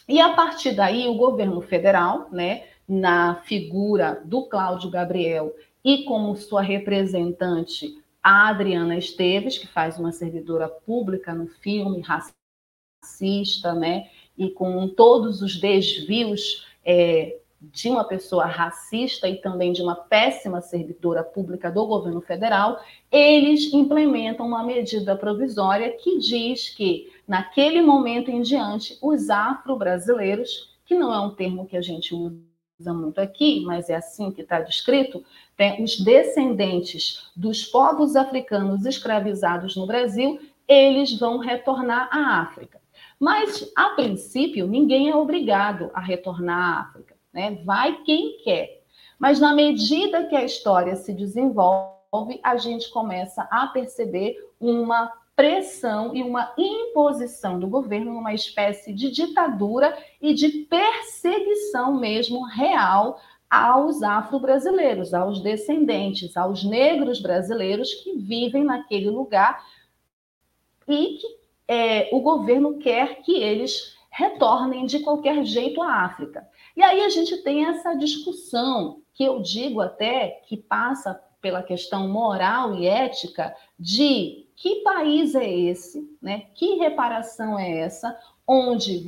E a partir daí, o governo federal, né, na figura do Cláudio Gabriel e como sua representante, a Adriana Esteves, que faz uma servidora pública no filme, racista, né, e com todos os desvios é, de uma pessoa racista e também de uma péssima servidora pública do governo federal, eles implementam uma medida provisória que diz que, naquele momento em diante, os afro-brasileiros, que não é um termo que a gente usa muito aqui, mas é assim que está descrito, né, os descendentes dos povos africanos escravizados no Brasil, eles vão retornar à África. Mas, a princípio, ninguém é obrigado a retornar à África né? Vai quem quer. Mas na medida que a história se desenvolve, a gente começa a perceber uma pressão e uma imposição do governo, uma espécie de ditadura e de perseguição mesmo real aos afro-brasileiros, aos descendentes, aos negros brasileiros que vivem naquele lugar e que é, o governo quer que eles retornem de qualquer jeito à África. E aí a gente tem essa discussão, que eu digo até que passa pela questão moral e ética de que país é esse, né? Que reparação é essa, onde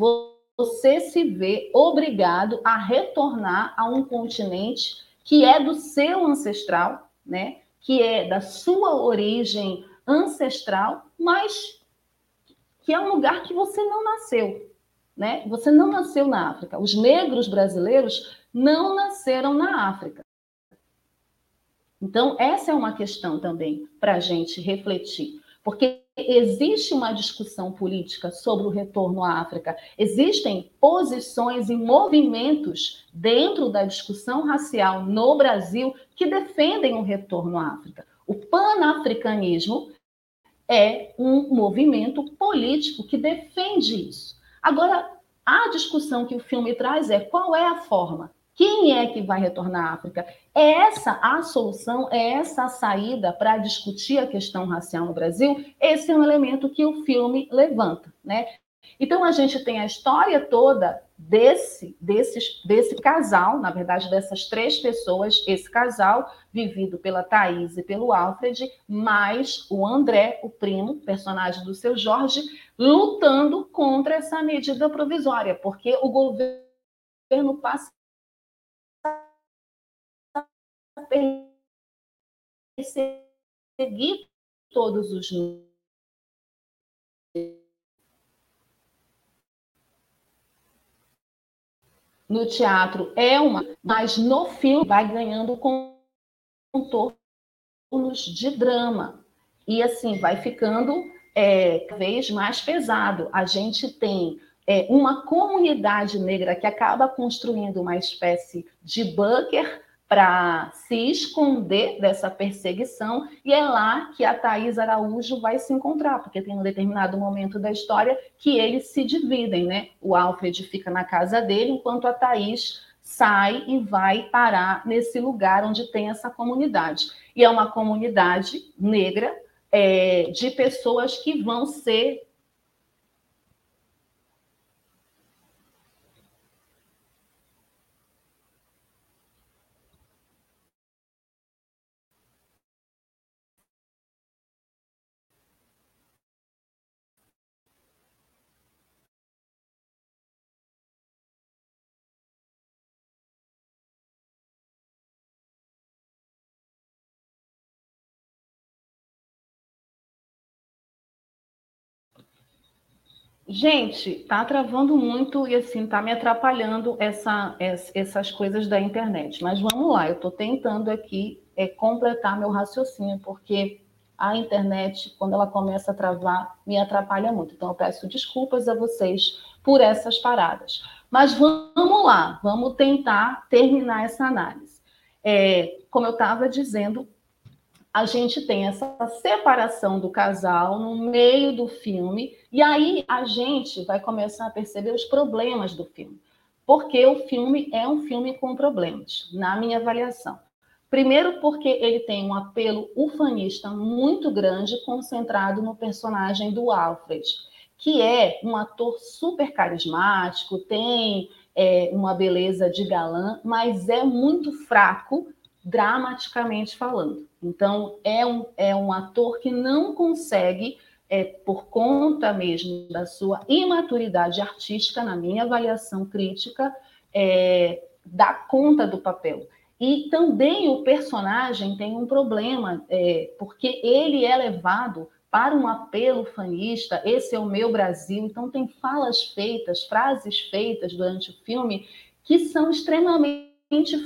você se vê obrigado a retornar a um continente que é do seu ancestral, né? Que é da sua origem ancestral, mas que é um lugar que você não nasceu, né? Você não nasceu na África. Os negros brasileiros não nasceram na África. Então, essa é uma questão também para a gente refletir, porque existe uma discussão política sobre o retorno à África, existem posições e movimentos dentro da discussão racial no Brasil que defendem o retorno à África. O panafricanismo é um movimento político que defende isso. Agora, a discussão que o filme traz é qual é a forma? Quem é que vai retornar à África? É essa a solução? É essa a saída para discutir a questão racial no Brasil? Esse é um elemento que o filme levanta, né? Então a gente tem a história toda desse, desse, desse casal, na verdade, dessas três pessoas, esse casal, vivido pela Thaís e pelo Alfred, mais o André, o primo, personagem do seu Jorge, lutando contra essa medida provisória, porque o governo passa perseguir todos os no teatro é uma, mas no filme vai ganhando contornos de drama. e assim vai ficando é, cada vez mais pesado. A gente tem é, uma comunidade negra que acaba construindo uma espécie de bunker para se esconder dessa perseguição, e é lá que a Thais Araújo vai se encontrar, porque tem um determinado momento da história que eles se dividem, né? O Alfred fica na casa dele, enquanto a Thais sai e vai parar nesse lugar onde tem essa comunidade. E é uma comunidade negra é, de pessoas que vão ser Gente, tá travando muito e assim tá me atrapalhando essa, essas coisas da internet. Mas vamos lá, eu estou tentando aqui é, completar meu raciocínio, porque a internet, quando ela começa a travar, me atrapalha muito. Então eu peço desculpas a vocês por essas paradas. Mas vamos lá, vamos tentar terminar essa análise. É, como eu estava dizendo, a gente tem essa separação do casal no meio do filme, e aí a gente vai começar a perceber os problemas do filme. Porque o filme é um filme com problemas, na minha avaliação. Primeiro, porque ele tem um apelo ufanista muito grande, concentrado no personagem do Alfred, que é um ator super carismático, tem é, uma beleza de galã, mas é muito fraco dramaticamente falando. Então, é um, é um ator que não consegue, é, por conta mesmo da sua imaturidade artística, na minha avaliação crítica, é, dar conta do papel. E também o personagem tem um problema, é, porque ele é levado para um apelo fanista, esse é o meu Brasil, então tem falas feitas, frases feitas durante o filme que são extremamente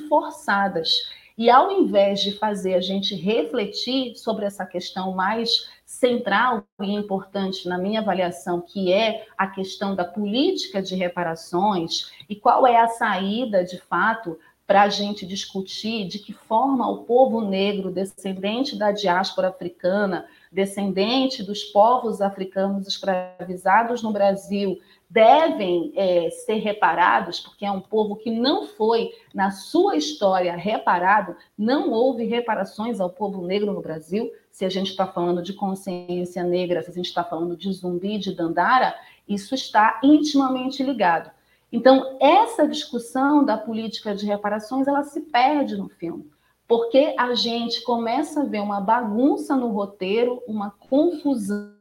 forçadas. E ao invés de fazer a gente refletir sobre essa questão mais central e importante na minha avaliação, que é a questão da política de reparações e qual é a saída de fato para a gente discutir de que forma o povo negro, descendente da diáspora africana, descendente dos povos africanos escravizados no Brasil, devem é, ser reparados, porque é um povo que não foi, na sua história, reparado, não houve reparações ao povo negro no Brasil. Se a gente está falando de consciência negra, se a gente está falando de zumbi, de dandara, isso está intimamente ligado. Então, essa discussão da política de reparações, ela se perde no filme, porque a gente começa a ver uma bagunça no roteiro, uma confusão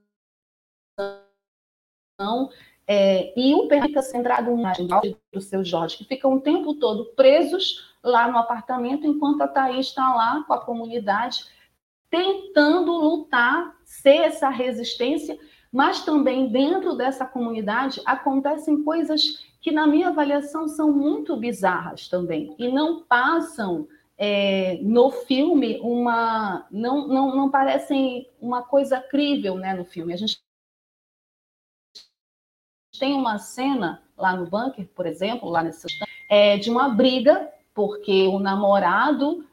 é, e o fica centrado no do seu Jorge, que ficam o tempo todo presos lá no apartamento, enquanto a Thaís está lá com a comunidade, tentando lutar, ser essa resistência, mas também dentro dessa comunidade acontecem coisas que, na minha avaliação, são muito bizarras também, e não passam é, no filme uma. Não, não, não parecem uma coisa crível né, no filme. A gente tem uma cena lá no bunker, por exemplo, lá nessa é, de uma briga, porque o namorado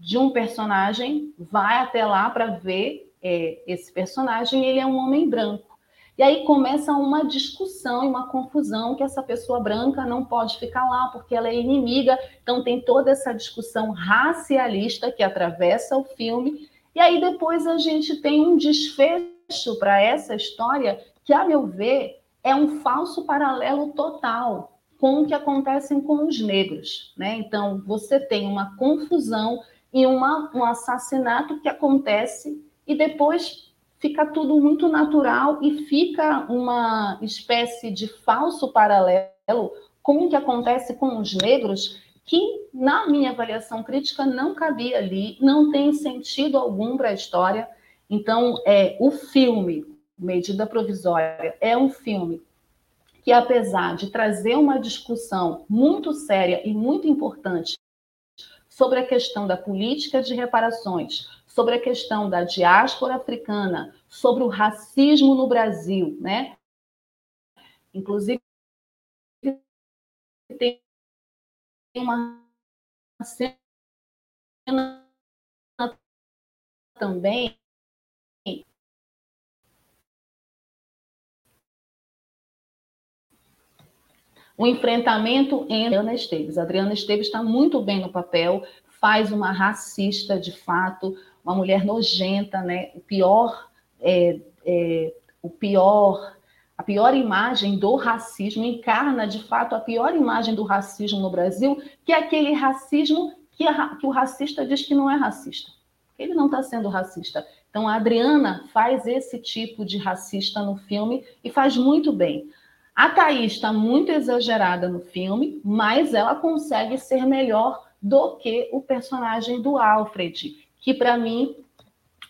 de um personagem vai até lá para ver é, esse personagem ele é um homem branco. E aí começa uma discussão e uma confusão que essa pessoa branca não pode ficar lá porque ela é inimiga. Então tem toda essa discussão racialista que atravessa o filme. E aí depois a gente tem um desfecho para essa história que, a meu ver, é um falso paralelo total com o que acontece com os negros. Né? Então, você tem uma confusão e uma, um assassinato que acontece e depois fica tudo muito natural e fica uma espécie de falso paralelo com o que acontece com os negros que, na minha avaliação crítica, não cabia ali, não tem sentido algum para a história. Então, é, o filme, Medida Provisória é um filme que, apesar de trazer uma discussão muito séria e muito importante sobre a questão da política de reparações, sobre a questão da diáspora africana, sobre o racismo no Brasil, né? Inclusive, tem uma cena também o enfrentamento entre Adriana Esteves. A Adriana Esteves está muito bem no papel, faz uma racista de fato, uma mulher nojenta, né? O pior, é, é, o pior, a pior imagem do racismo encarna de fato a pior imagem do racismo no Brasil, que é aquele racismo que, a, que o racista diz que não é racista. Ele não está sendo racista. Então a Adriana faz esse tipo de racista no filme e faz muito bem. A Thaís está muito exagerada no filme, mas ela consegue ser melhor do que o personagem do Alfred, que para mim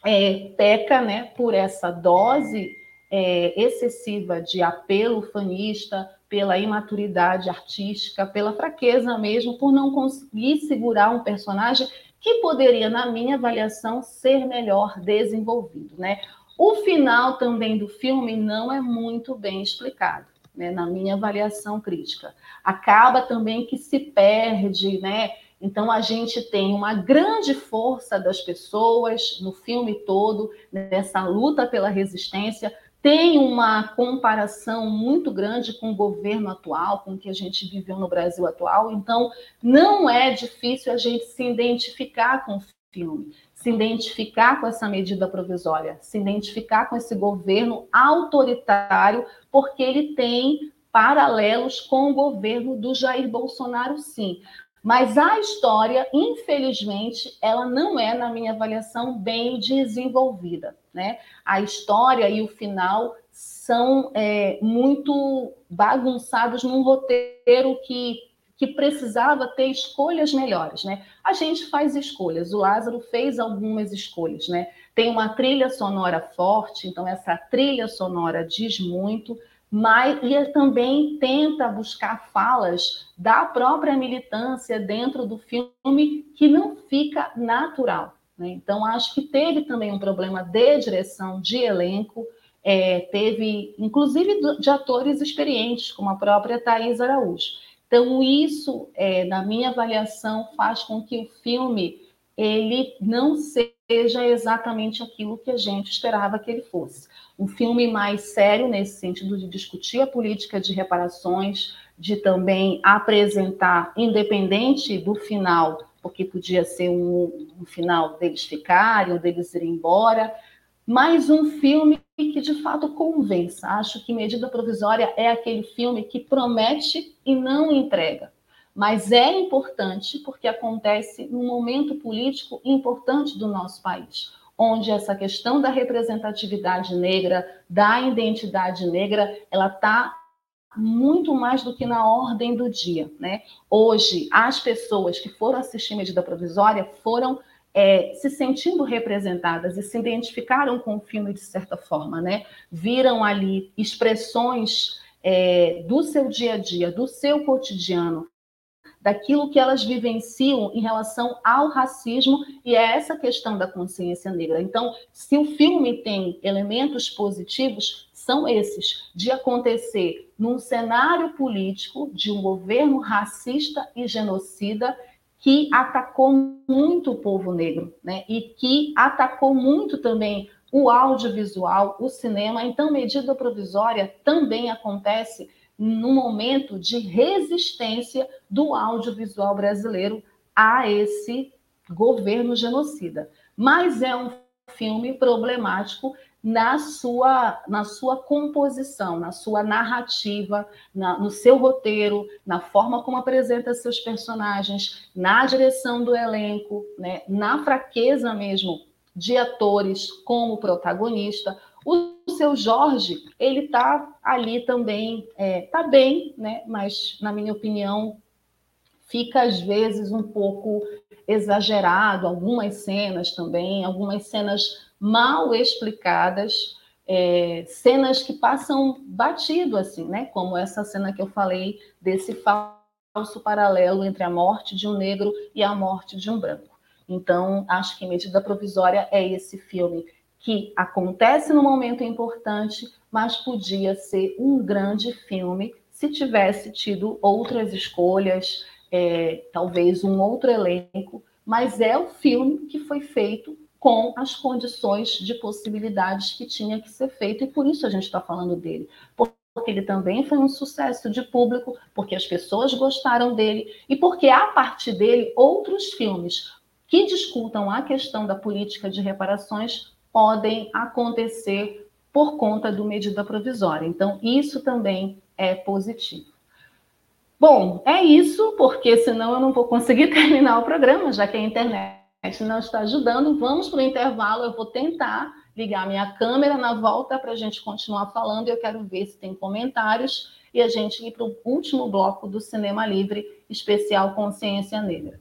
é, peca né, por essa dose é, excessiva de apelo fanista, pela imaturidade artística, pela fraqueza mesmo, por não conseguir segurar um personagem que poderia, na minha avaliação, ser melhor desenvolvido. Né? O final também do filme não é muito bem explicado né, na minha avaliação crítica. Acaba também que se perde, né? Então a gente tem uma grande força das pessoas no filme todo, nessa luta pela resistência, tem uma comparação muito grande com o governo atual, com o que a gente viveu no Brasil atual, então não é difícil a gente se identificar com o filme se identificar com essa medida provisória, se identificar com esse governo autoritário, porque ele tem paralelos com o governo do Jair Bolsonaro, sim. Mas a história, infelizmente, ela não é, na minha avaliação, bem desenvolvida. Né? A história e o final são é, muito bagunçados num roteiro que que precisava ter escolhas melhores, né? A gente faz escolhas, o Lázaro fez algumas escolhas, né? Tem uma trilha sonora forte, então essa trilha sonora diz muito, mas e também tenta buscar falas da própria militância dentro do filme que não fica natural. Né? Então, acho que teve também um problema de direção de elenco, é, teve inclusive de atores experientes, como a própria Thais Araújo. Então, isso, é, na minha avaliação, faz com que o filme ele não seja exatamente aquilo que a gente esperava que ele fosse. Um filme mais sério, nesse sentido de discutir a política de reparações, de também apresentar, independente do final, porque podia ser um, um final deles ficarem ou deles irem embora, mas um filme que de fato convença. Acho que Medida Provisória é aquele filme que promete e não entrega. Mas é importante porque acontece num momento político importante do nosso país, onde essa questão da representatividade negra, da identidade negra, ela está muito mais do que na ordem do dia, né? Hoje, as pessoas que foram assistir medida provisória foram é, se sentindo representadas e se identificaram com o filme de certa forma, né? Viram ali expressões é, do seu dia a dia, do seu cotidiano, daquilo que elas vivenciam em relação ao racismo e é essa questão da consciência negra. Então, se o filme tem elementos positivos, são esses, de acontecer num cenário político de um governo racista e genocida que atacou muito o povo negro, né? E que atacou muito também o audiovisual, o cinema. Então, medida provisória também acontece no momento de resistência do audiovisual brasileiro a esse governo genocida. Mas é um filme problemático na sua, na sua composição, na sua narrativa, na, no seu roteiro, na forma como apresenta seus personagens, na direção do elenco, né, na fraqueza mesmo de atores como protagonista. O seu Jorge, ele está ali também, está é, tá bem, né, mas, na minha opinião, fica às vezes um pouco exagerado, algumas cenas também, algumas cenas mal explicadas, é, cenas que passam batido, assim, né? Como essa cena que eu falei desse falso paralelo entre a morte de um negro e a morte de um branco. Então, acho que Medida Provisória é esse filme que acontece num momento importante, mas podia ser um grande filme se tivesse tido outras escolhas, é, talvez um outro elenco, mas é o filme que foi feito com as condições de possibilidades que tinha que ser feito, e por isso a gente está falando dele. Porque ele também foi um sucesso de público, porque as pessoas gostaram dele, e porque a partir dele outros filmes que discutam a questão da política de reparações podem acontecer por conta do medida provisória. Então, isso também é positivo. Bom, é isso, porque senão eu não vou conseguir terminar o programa, já que a internet não está ajudando. Vamos para o intervalo, eu vou tentar ligar minha câmera na volta para a gente continuar falando. Eu quero ver se tem comentários e a gente ir para o último bloco do Cinema Livre, especial Consciência Negra.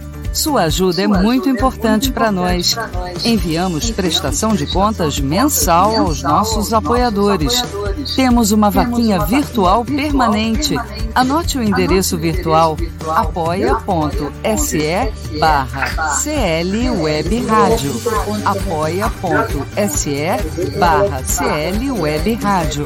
Sua ajuda é muito importante para nós. Enviamos prestação de contas mensal aos nossos apoiadores. Temos uma vaquinha virtual permanente. Anote o endereço virtual apoia.se barra CL Web Rádio. apoia.se barra CL Web Rádio.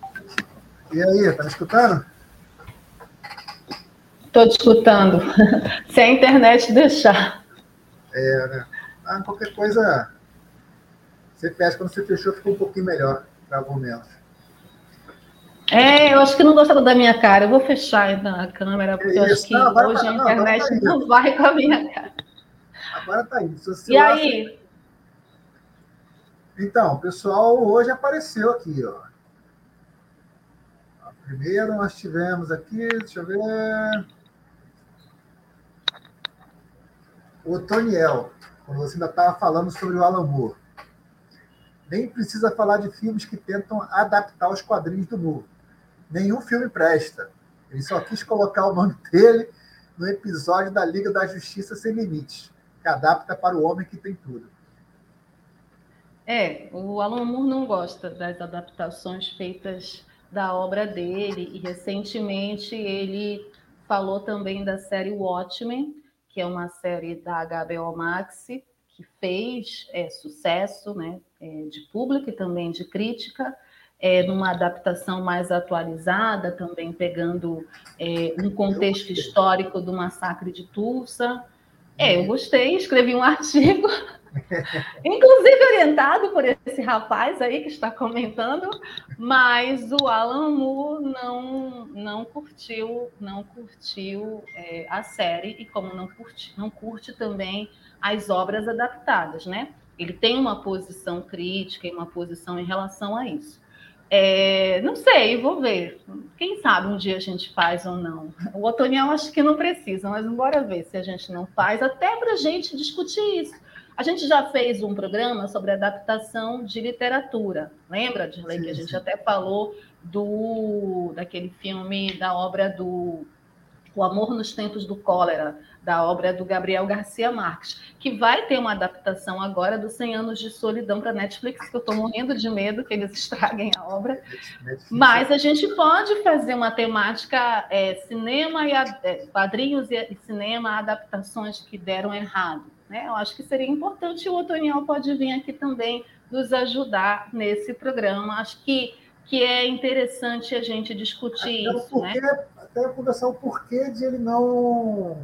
E aí, tá me escutando? Estou te escutando. Se a internet deixar. É, né? Ah, qualquer coisa. Você pede quando você fechou, ficou um pouquinho melhor, travou menos. É, eu acho que não gostaram da minha cara. Eu vou fechar a câmera, porque eu acho que não, hoje tá, a internet não, tá não, vai com a minha cara. Agora tá indo. E aí? Então, o pessoal hoje apareceu aqui, ó. Primeiro nós tivemos aqui, deixa eu ver. O Toniel, quando você ainda estava falando sobre o Alan Moore. Nem precisa falar de filmes que tentam adaptar os quadrinhos do Moore. Nenhum filme presta. Ele só quis colocar o nome dele no episódio da Liga da Justiça Sem Limites, que adapta para o homem que tem tudo. É, o Alan Moore não gosta das adaptações feitas da obra dele, e recentemente ele falou também da série Watchmen, que é uma série da HBO Max, que fez é, sucesso né, é, de público e também de crítica, é, numa adaptação mais atualizada, também pegando é, um contexto histórico do massacre de Tulsa. É, eu gostei, escrevi um artigo, inclusive orientado por esse rapaz aí que está comentando, mas o Alan Moore não, não curtiu, não curtiu é, a série e como não curte, não curte também as obras adaptadas, né? Ele tem uma posição crítica e uma posição em relação a isso. É, não sei, vou ver. Quem sabe um dia a gente faz ou não. O Otoniel acho que não precisa, mas bora ver se a gente não faz, até para a gente discutir isso. A gente já fez um programa sobre adaptação de literatura. Lembra, Dirley, que a gente até falou do daquele filme da obra do O Amor nos Tempos do Cólera, da obra do Gabriel Garcia Marques, que vai ter uma adaptação agora dos 100 anos de solidão para Netflix, que eu estou morrendo de medo que eles estraguem a obra. Mas a gente pode fazer uma temática é, cinema e é, quadrinhos e cinema, adaptações que deram errado. Né? Eu acho que seria importante o Otoniel pode vir aqui também nos ajudar nesse programa. Acho que, que é interessante a gente discutir até isso. Né? Até conversar o porquê de ele não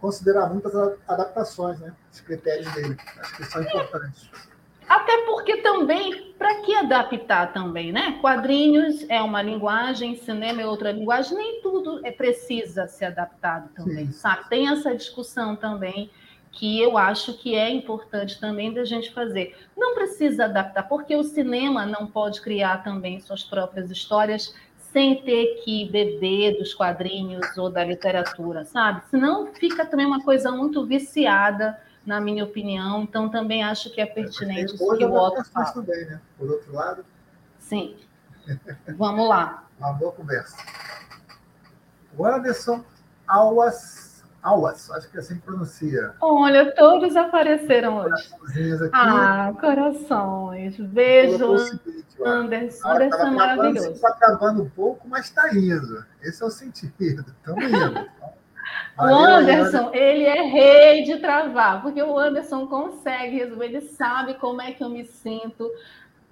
considerar muitas adaptações, né? Os critérios dele. Acho que são importantes. Até porque também, para que adaptar também, né? Quadrinhos é uma linguagem, cinema é outra linguagem, nem tudo é precisa ser adaptado também, Sim. sabe? Tem essa discussão também que eu acho que é importante também da gente fazer. Não precisa adaptar, porque o cinema não pode criar também suas próprias histórias sem ter que beber dos quadrinhos ou da literatura, sabe? Senão fica também uma coisa muito viciada, na minha opinião. Então também acho que é pertinente isso que o Otto fala. Também, né? Por outro lado. Sim. Vamos lá. Uma boa conversa. O Anderson Auas Auas, acho que é assim que pronuncia. Olha, todos apareceram hoje. Ah, corações. Beijo, Anderson. Ah, Anderson é maravilhoso. Está acabando um pouco, mas está indo. Esse é o sentido. Estamos indo. o Anderson, ele é rei de travar, porque o Anderson consegue resolver, ele sabe como é que eu me sinto.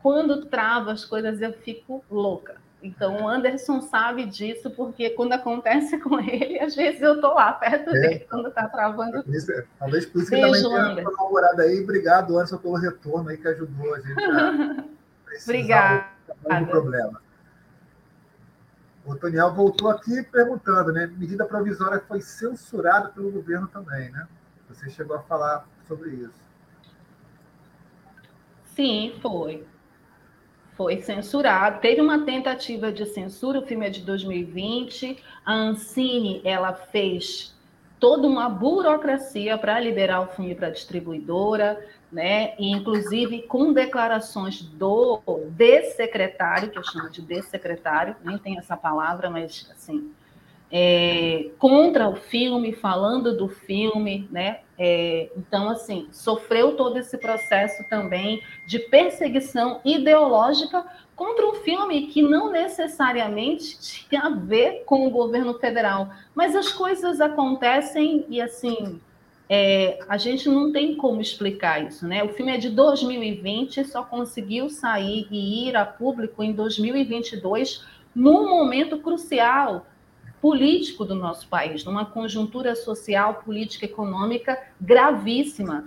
Quando trava as coisas, eu fico louca. Então, o Anderson sabe disso, porque quando acontece com ele, às vezes eu estou lá perto é. dele, quando está travando. Talvez por isso que Beijo, também tenha colaborado aí. Obrigado, Anderson, pelo retorno aí que ajudou a gente a Obrigada. Não problema. O Toniel voltou aqui perguntando, né? Medida provisória foi censurada pelo governo também, né? Você chegou a falar sobre isso. Sim, foi foi censurado. Teve uma tentativa de censura, o filme é de 2020. A Ancine ela fez toda uma burocracia para liberar o filme para a distribuidora, né? E, inclusive com declarações do dessecretário, que eu chamo de dessecretário, nem tem essa palavra, mas assim, é, contra o filme, falando do filme, né? É, então, assim, sofreu todo esse processo também de perseguição ideológica contra um filme que não necessariamente tinha a ver com o governo federal. Mas as coisas acontecem e, assim, é, a gente não tem como explicar isso, né? O filme é de 2020, só conseguiu sair e ir a público em 2022, num momento crucial político do nosso país, numa conjuntura social, política, econômica gravíssima.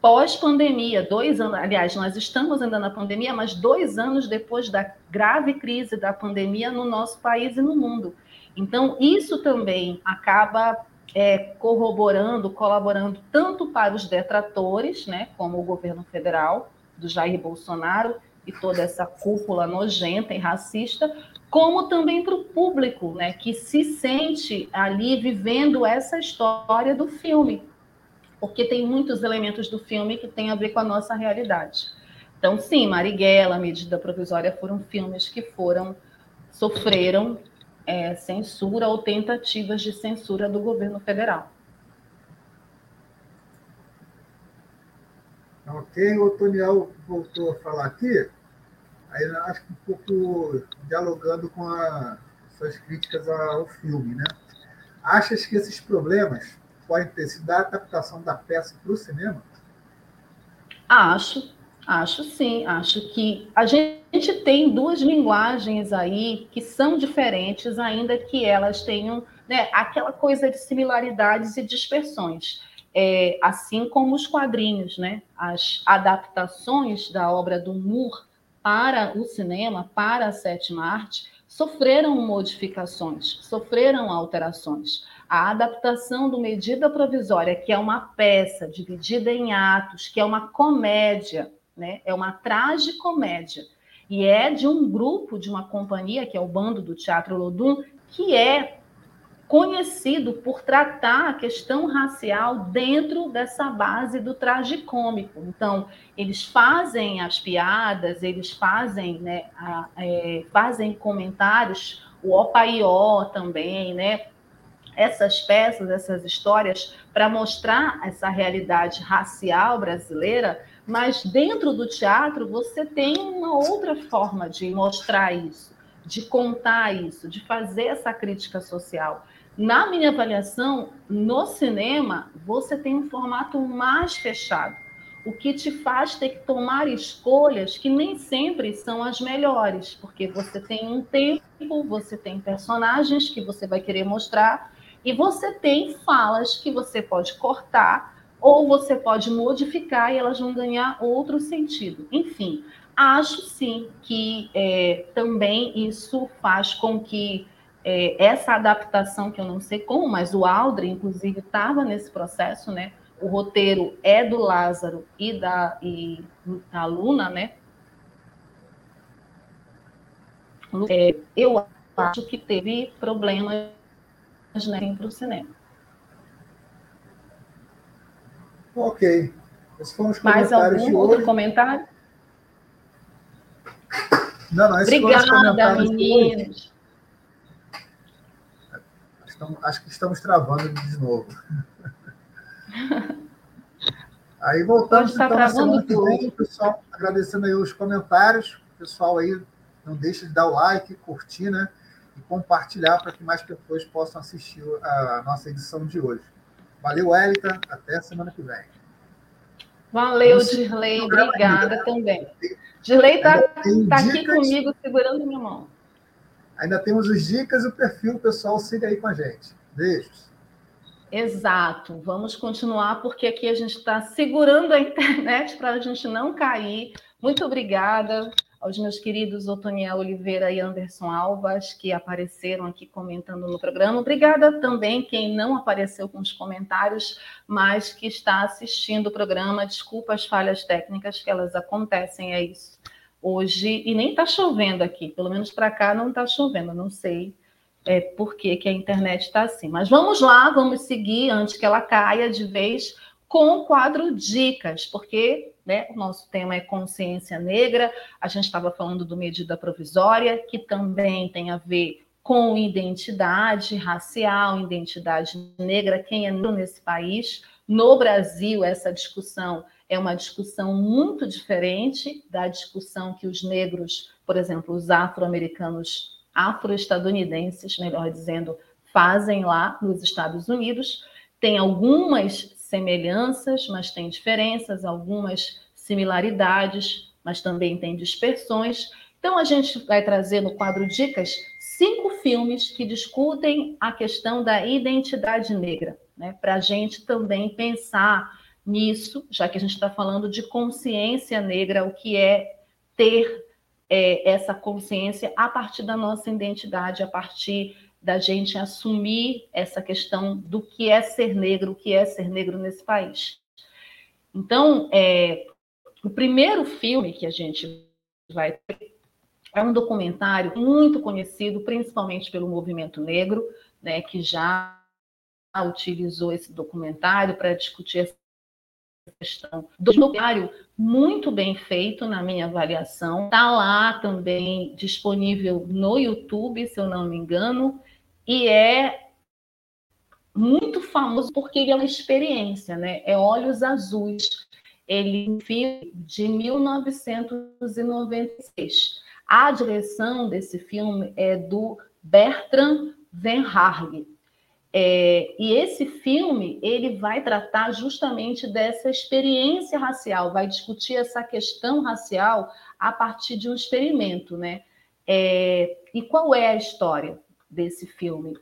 Pós-pandemia, dois anos, aliás, nós estamos ainda na pandemia, mas dois anos depois da grave crise da pandemia no nosso país e no mundo. Então, isso também acaba é, corroborando, colaborando tanto para os detratores, né, como o governo federal, do Jair Bolsonaro, e toda essa cúpula nojenta e racista, como também para o público, né, que se sente ali vivendo essa história do filme, porque tem muitos elementos do filme que têm a ver com a nossa realidade. Então, sim, Marighella, Medida Provisória foram filmes que foram sofreram é, censura ou tentativas de censura do governo federal. Ok, o Toniel voltou a falar aqui. Aí acho que um pouco dialogando com as suas críticas ao filme, né? Achas que esses problemas podem ter sido da adaptação da peça para o cinema? Acho, acho sim. Acho que a gente tem duas linguagens aí que são diferentes, ainda que elas tenham né, aquela coisa de similaridades e dispersões. É, assim como os quadrinhos, né? As adaptações da obra do Moore para o cinema, para a sétima arte, sofreram modificações, sofreram alterações. a adaptação do Medida Provisória, que é uma peça dividida em atos, que é uma comédia, né? é uma tragicomédia, e é de um grupo, de uma companhia, que é o Bando do Teatro Lodum, que é conhecido por tratar a questão racial dentro dessa base do tragicômico. Então, eles fazem as piadas, eles fazem, né, a, é, fazem comentários, o Opaió também, né, essas peças, essas histórias, para mostrar essa realidade racial brasileira, mas dentro do teatro você tem uma outra forma de mostrar isso, de contar isso, de fazer essa crítica social. Na minha avaliação, no cinema, você tem um formato mais fechado, o que te faz ter que tomar escolhas que nem sempre são as melhores, porque você tem um tempo, você tem personagens que você vai querer mostrar e você tem falas que você pode cortar ou você pode modificar e elas vão ganhar outro sentido. Enfim, acho sim que é, também isso faz com que é, essa adaptação, que eu não sei como, mas o Aldrin, inclusive, estava nesse processo, né? O roteiro é do Lázaro e da, e da Luna, né? É, eu acho que teve problemas né, para o cinema. Ok. Esses foram os Mais algum outro comentário? Não, não, Obrigada, meninos. Estamos, acho que estamos travando de novo. Aí voltamos então na semana que vem, pessoal, agradecendo aí os comentários. Pessoal aí, não deixe de dar o like, curtir, né? E compartilhar para que mais pessoas possam assistir a nossa edição de hoje. Valeu, Elita. Até semana que vem. Valeu, Dirley. Obrigada também. Dirley está tá aqui comigo segurando minha mão. Ainda temos os dicas e o perfil, pessoal, siga aí com a gente. Beijos. Exato. Vamos continuar, porque aqui a gente está segurando a internet para a gente não cair. Muito obrigada aos meus queridos Otoniel Oliveira e Anderson Alvas, que apareceram aqui comentando no programa. Obrigada também quem não apareceu com os comentários, mas que está assistindo o programa. Desculpa as falhas técnicas que elas acontecem, é isso. Hoje, e nem está chovendo aqui, pelo menos para cá não está chovendo, não sei é, por que, que a internet está assim. Mas vamos lá, vamos seguir antes que ela caia de vez com o quadro Dicas, porque né, o nosso tema é consciência negra, a gente estava falando do medida provisória, que também tem a ver com identidade racial, identidade negra, quem é negro nesse país. No Brasil, essa discussão é uma discussão muito diferente da discussão que os negros, por exemplo, os afro-americanos, afro-estadunidenses, melhor dizendo, fazem lá nos Estados Unidos. Tem algumas semelhanças, mas tem diferenças, algumas similaridades, mas também tem dispersões. Então, a gente vai trazer no quadro Dicas cinco filmes que discutem a questão da identidade negra, né? para a gente também pensar nisso, já que a gente está falando de consciência negra, o que é ter é, essa consciência a partir da nossa identidade, a partir da gente assumir essa questão do que é ser negro, o que é ser negro nesse país. Então, é, o primeiro filme que a gente vai ter é um documentário muito conhecido, principalmente pelo movimento negro, né, que já utilizou esse documentário para discutir questão. Documentário muito bem feito, na minha avaliação. Está lá também disponível no YouTube, se eu não me engano e é muito famoso porque ele é uma experiência, né? É Olhos Azuis. Ele é um filme de 1996. A direção desse filme é do Bertrand Van Haag. É, e esse filme ele vai tratar justamente dessa experiência racial, vai discutir essa questão racial a partir de um experimento, né? É, e qual é a história? desse filme.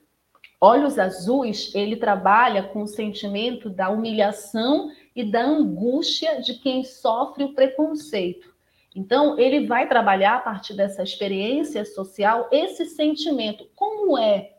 Olhos Azuis, ele trabalha com o sentimento da humilhação e da angústia de quem sofre o preconceito. Então, ele vai trabalhar a partir dessa experiência social esse sentimento. Como é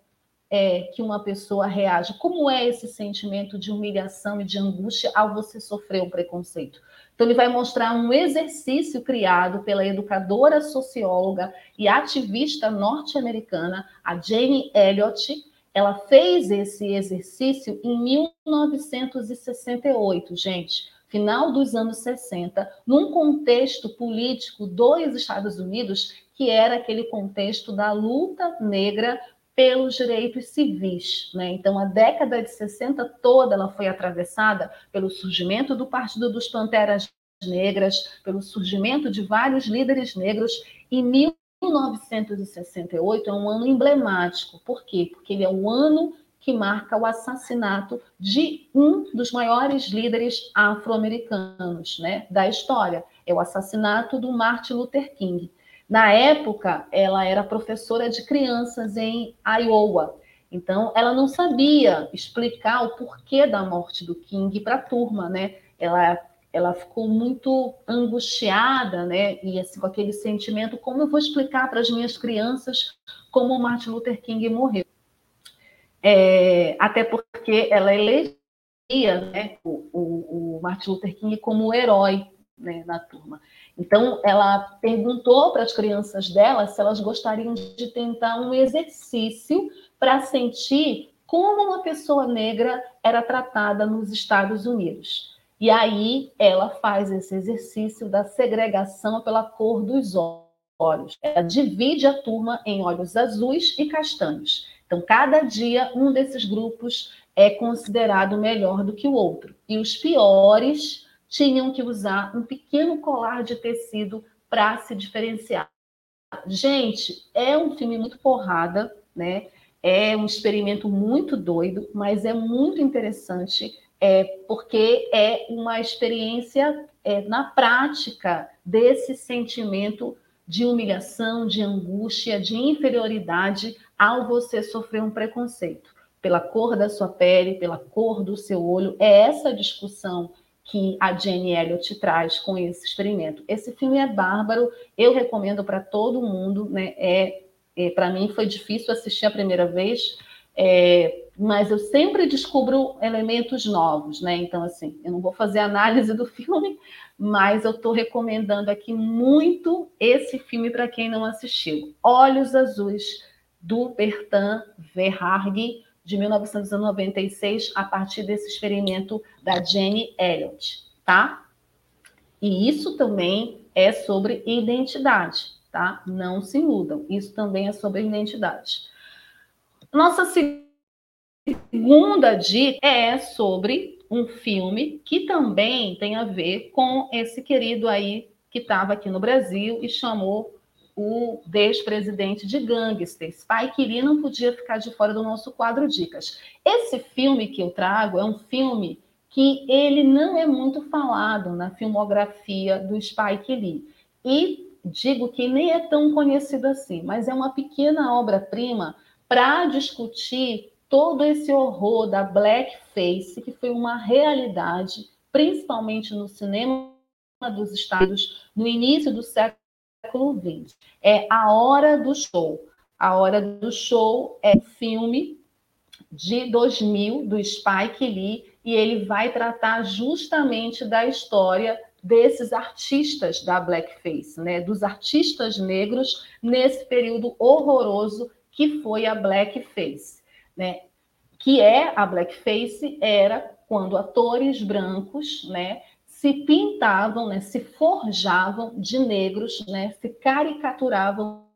é que uma pessoa reage? Como é esse sentimento de humilhação e de angústia ao você sofrer um preconceito? Então, ele vai mostrar um exercício criado pela educadora, socióloga e ativista norte-americana, a Jane Elliott. Ela fez esse exercício em 1968, gente, final dos anos 60, num contexto político dos Estados Unidos, que era aquele contexto da luta negra pelos direitos civis. Né? Então, a década de 60 toda ela foi atravessada pelo surgimento do Partido dos Panteras Negras, pelo surgimento de vários líderes negros. E 1968 é um ano emblemático. Por quê? Porque ele é o ano que marca o assassinato de um dos maiores líderes afro-americanos né, da história. É o assassinato do Martin Luther King. Na época, ela era professora de crianças em Iowa. Então, ela não sabia explicar o porquê da morte do King para a turma, né? Ela, ela ficou muito angustiada, né? E assim, com aquele sentimento: como eu vou explicar para as minhas crianças como o Martin Luther King morreu? É, até porque ela elegia né, o, o, o Martin Luther King como herói né, na turma. Então, ela perguntou para as crianças dela se elas gostariam de tentar um exercício para sentir como uma pessoa negra era tratada nos Estados Unidos. E aí ela faz esse exercício da segregação pela cor dos olhos. Ela divide a turma em olhos azuis e castanhos. Então, cada dia, um desses grupos é considerado melhor do que o outro. E os piores tinham que usar um pequeno colar de tecido para se diferenciar. Gente, é um filme muito porrada, né? É um experimento muito doido, mas é muito interessante, é, porque é uma experiência é, na prática desse sentimento de humilhação, de angústia, de inferioridade ao você sofrer um preconceito pela cor da sua pele, pela cor do seu olho. É essa discussão que a Jenny Elliott traz com esse experimento. Esse filme é bárbaro, eu recomendo para todo mundo, né? É, é para mim foi difícil assistir a primeira vez, é, mas eu sempre descubro elementos novos, né? Então, assim, eu não vou fazer análise do filme, mas eu estou recomendando aqui muito esse filme para quem não assistiu. Olhos Azuis, do Bertrand Verhaeghe, de 1996, a partir desse experimento da Jenny Elliott, tá? E isso também é sobre identidade, tá? Não se mudam. Isso também é sobre identidade. Nossa segunda dica é sobre um filme que também tem a ver com esse querido aí que estava aqui no Brasil e chamou o ex-presidente de Gangster. Spike Lee não podia ficar de fora do nosso quadro Dicas. Esse filme que eu trago é um filme que ele não é muito falado na filmografia do Spike Lee. E digo que nem é tão conhecido assim, mas é uma pequena obra-prima para discutir todo esse horror da blackface, que foi uma realidade, principalmente no cinema dos Estados, no início do século século XX. É A Hora do Show. A Hora do Show é um filme de 2000 do Spike Lee e ele vai tratar justamente da história desses artistas da blackface, né, dos artistas negros nesse período horroroso que foi a blackface, né? Que é a blackface era quando atores brancos, né, se pintavam, né, se forjavam de negros, né, se caricaturavam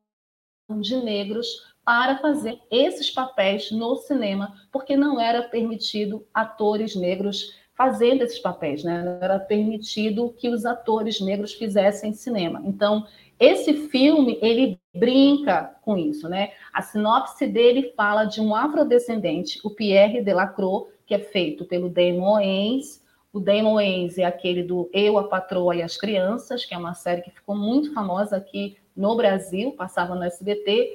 de negros para fazer esses papéis no cinema, porque não era permitido atores negros fazendo esses papéis, né? Não era permitido que os atores negros fizessem cinema. Então, esse filme, ele brinca com isso, né? A sinopse dele fala de um afrodescendente, o Pierre Delacroix, que é feito pelo Damon Wayans, o Damon Wayans é aquele do Eu, a Patroa e as Crianças, que é uma série que ficou muito famosa aqui no Brasil, passava no SBT.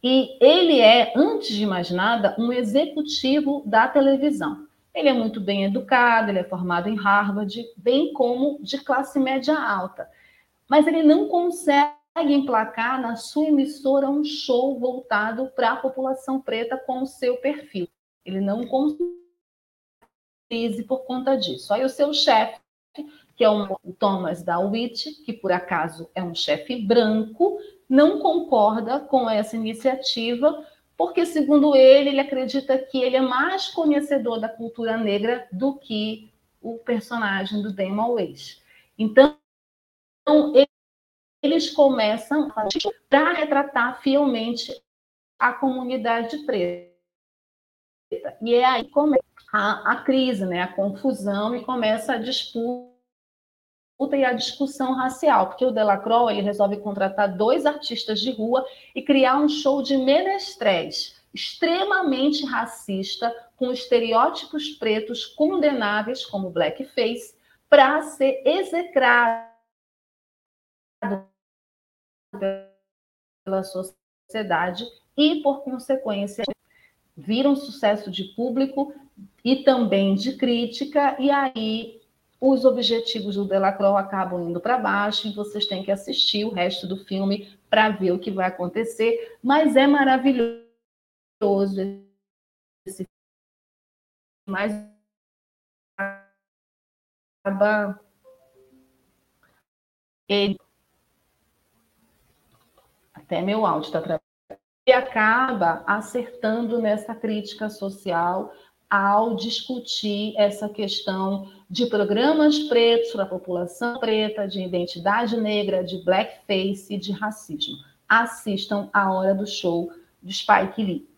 E ele é, antes de mais nada, um executivo da televisão. Ele é muito bem educado, ele é formado em Harvard, bem como de classe média alta. Mas ele não consegue emplacar na sua emissora um show voltado para a população preta com o seu perfil. Ele não consegue por conta disso. Aí o seu chefe, que é o Thomas Dawit, que por acaso é um chefe branco, não concorda com essa iniciativa, porque, segundo ele, ele acredita que ele é mais conhecedor da cultura negra do que o personagem do Damon Wayne. Então, eles começam para retratar fielmente a comunidade preta. E é aí que começa a, a crise, né, a confusão e começa a disputa e a discussão racial, porque o Delacroix ele resolve contratar dois artistas de rua e criar um show de menestréis extremamente racista, com estereótipos pretos condenáveis, como blackface, para ser execrado pela sociedade e, por consequência, viram sucesso de público e também de crítica, e aí os objetivos do Delacroix acabam indo para baixo e vocês têm que assistir o resto do filme para ver o que vai acontecer, mas é maravilhoso esse mas acaba ele até meu áudio está travando. Acaba acertando nessa crítica social ao discutir essa questão de programas pretos para a população preta, de identidade negra, de blackface e de racismo. Assistam a hora do show do Spike Lee.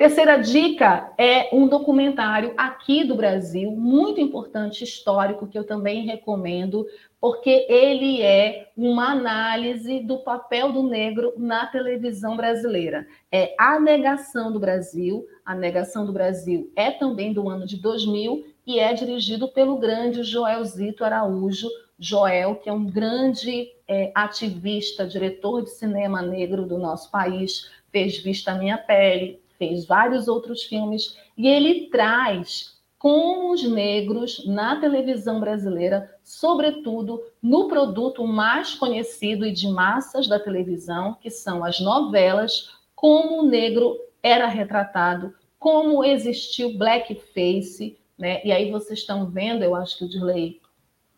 Terceira dica é um documentário aqui do Brasil, muito importante, histórico, que eu também recomendo, porque ele é uma análise do papel do negro na televisão brasileira. É A Negação do Brasil. A Negação do Brasil é também do ano de 2000 e é dirigido pelo grande Joelzito Araújo. Joel, que é um grande é, ativista, diretor de cinema negro do nosso país, fez Vista Minha Pele, fez vários outros filmes, e ele traz com os negros na televisão brasileira, sobretudo no produto mais conhecido e de massas da televisão, que são as novelas, como o negro era retratado, como existiu blackface, né? E aí vocês estão vendo, eu acho que o Dirley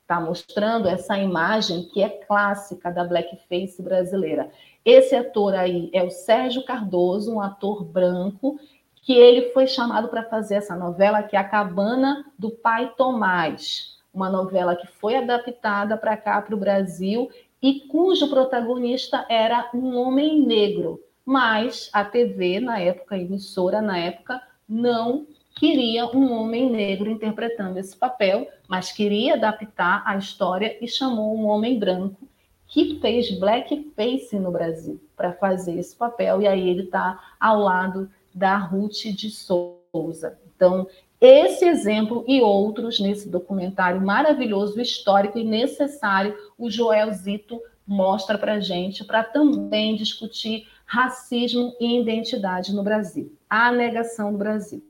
está mostrando essa imagem que é clássica da blackface brasileira. Esse ator aí é o Sérgio Cardoso, um ator branco, que ele foi chamado para fazer essa novela, que é A Cabana do Pai Tomás, uma novela que foi adaptada para cá, para o Brasil, e cujo protagonista era um homem negro. Mas a TV, na época, a emissora, na época, não queria um homem negro interpretando esse papel, mas queria adaptar a história e chamou um homem branco que fez blackface no Brasil para fazer esse papel, e aí ele está ao lado da Ruth de Souza. Então, esse exemplo e outros nesse documentário maravilhoso, histórico e necessário, o Joel Zito mostra para gente, para também discutir racismo e identidade no Brasil. A negação do Brasil.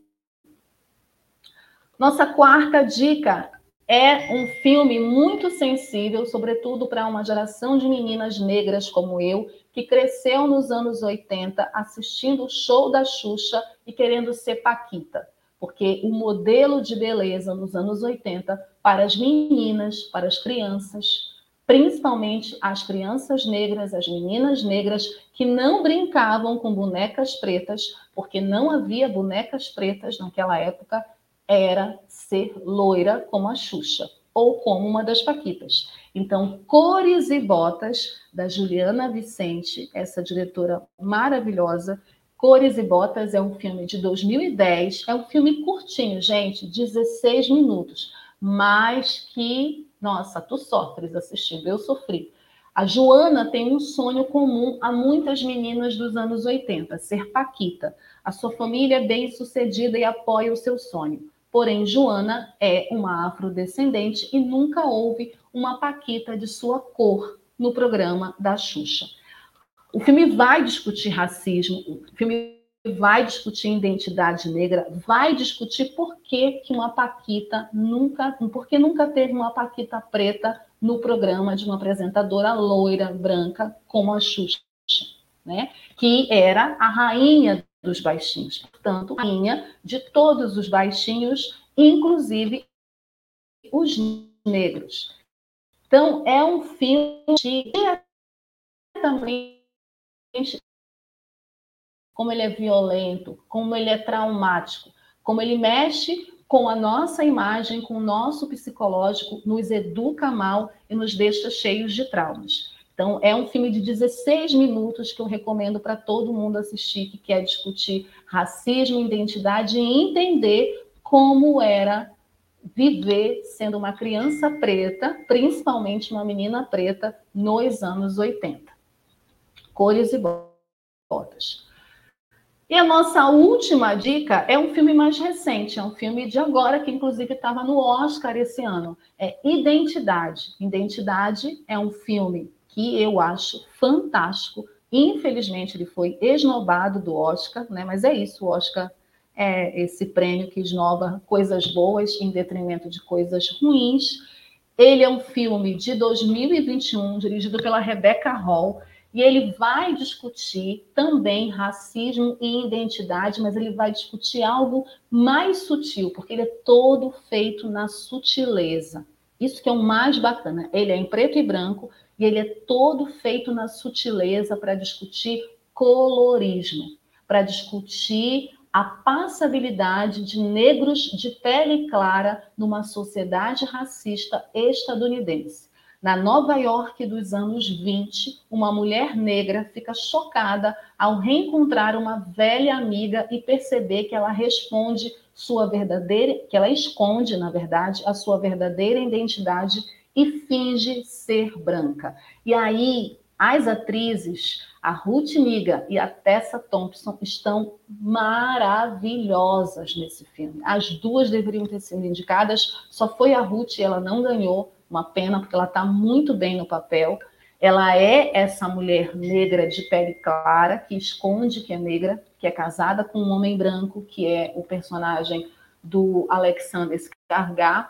Nossa quarta dica é um filme muito sensível, sobretudo para uma geração de meninas negras como eu, que cresceu nos anos 80 assistindo o show da Xuxa e querendo ser Paquita. Porque o modelo de beleza nos anos 80 para as meninas, para as crianças, principalmente as crianças negras, as meninas negras que não brincavam com bonecas pretas, porque não havia bonecas pretas naquela época, era ser loira como a Xuxa ou como uma das Paquitas. Então, Cores e Botas, da Juliana Vicente, essa diretora maravilhosa. Cores e Botas é um filme de 2010, é um filme curtinho, gente, 16 minutos, mas que, nossa, tu sofres assistindo, eu sofri. A Joana tem um sonho comum a muitas meninas dos anos 80, ser Paquita. A sua família é bem sucedida e apoia o seu sonho. Porém, Joana é uma afrodescendente e nunca houve uma paquita de sua cor no programa da Xuxa. O filme vai discutir racismo, o filme vai discutir identidade negra, vai discutir por que, que uma Paquita nunca, porque nunca teve uma Paquita preta no programa de uma apresentadora loira, branca, como a Xuxa, né? que era a rainha dos baixinhos, portanto, rainha de todos os baixinhos, inclusive os negros. Então, é um filme diretamente como ele é violento, como ele é traumático, como ele mexe com a nossa imagem, com o nosso psicológico, nos educa mal e nos deixa cheios de traumas. Então, é um filme de 16 minutos que eu recomendo para todo mundo assistir, que quer discutir racismo, identidade e entender como era viver sendo uma criança preta, principalmente uma menina preta, nos anos 80. Cores e botas. E a nossa última dica é um filme mais recente, é um filme de agora, que inclusive estava no Oscar esse ano. É Identidade. Identidade é um filme que eu acho fantástico. Infelizmente, ele foi esnobado do Oscar, né? mas é isso, o Oscar é esse prêmio que esnova coisas boas em detrimento de coisas ruins. Ele é um filme de 2021, dirigido pela Rebecca Hall, e ele vai discutir também racismo e identidade, mas ele vai discutir algo mais sutil, porque ele é todo feito na sutileza. Isso que é o mais bacana. Ele é em preto e branco e ele é todo feito na sutileza para discutir colorismo, para discutir a passabilidade de negros de pele clara numa sociedade racista estadunidense. Na Nova York dos anos 20, uma mulher negra fica chocada ao reencontrar uma velha amiga e perceber que ela responde sua verdadeira, que ela esconde, na verdade, a sua verdadeira identidade e finge ser branca. E aí as atrizes, a Ruth Niga e a Tessa Thompson, estão maravilhosas nesse filme. As duas deveriam ter sido indicadas, só foi a Ruth e ela não ganhou uma pena, porque ela está muito bem no papel. Ela é essa mulher negra de pele clara, que esconde que é negra, que é casada com um homem branco, que é o personagem do Alexander Skarsgård.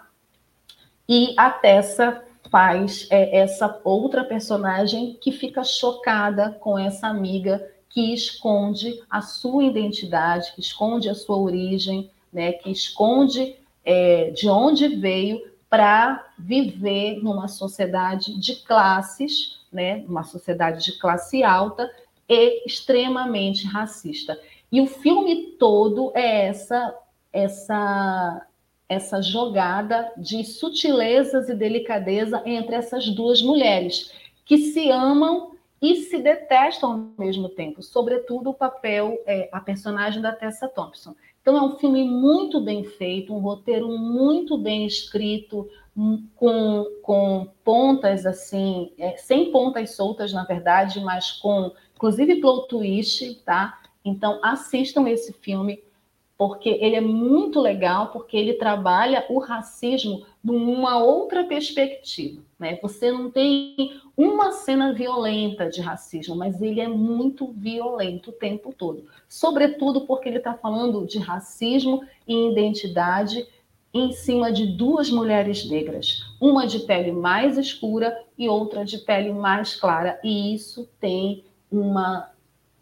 E a Tessa faz é, essa outra personagem que fica chocada com essa amiga que esconde a sua identidade, que esconde a sua origem, né, que esconde é, de onde veio para viver numa sociedade de classes, né, uma sociedade de classe alta e extremamente racista. E o filme todo é essa essa essa jogada de sutilezas e delicadeza entre essas duas mulheres que se amam e se detestam ao mesmo tempo, sobretudo o papel, é, a personagem da Tessa Thompson. Então, é um filme muito bem feito, um roteiro muito bem escrito, com, com pontas assim, é, sem pontas soltas, na verdade, mas com, inclusive, plot twist, tá? Então, assistam esse filme, porque ele é muito legal, porque ele trabalha o racismo numa outra perspectiva. Né? Você não tem uma cena violenta de racismo, mas ele é muito violento o tempo todo. Sobretudo porque ele está falando de racismo e identidade em cima de duas mulheres negras, uma de pele mais escura e outra de pele mais clara, e isso tem uma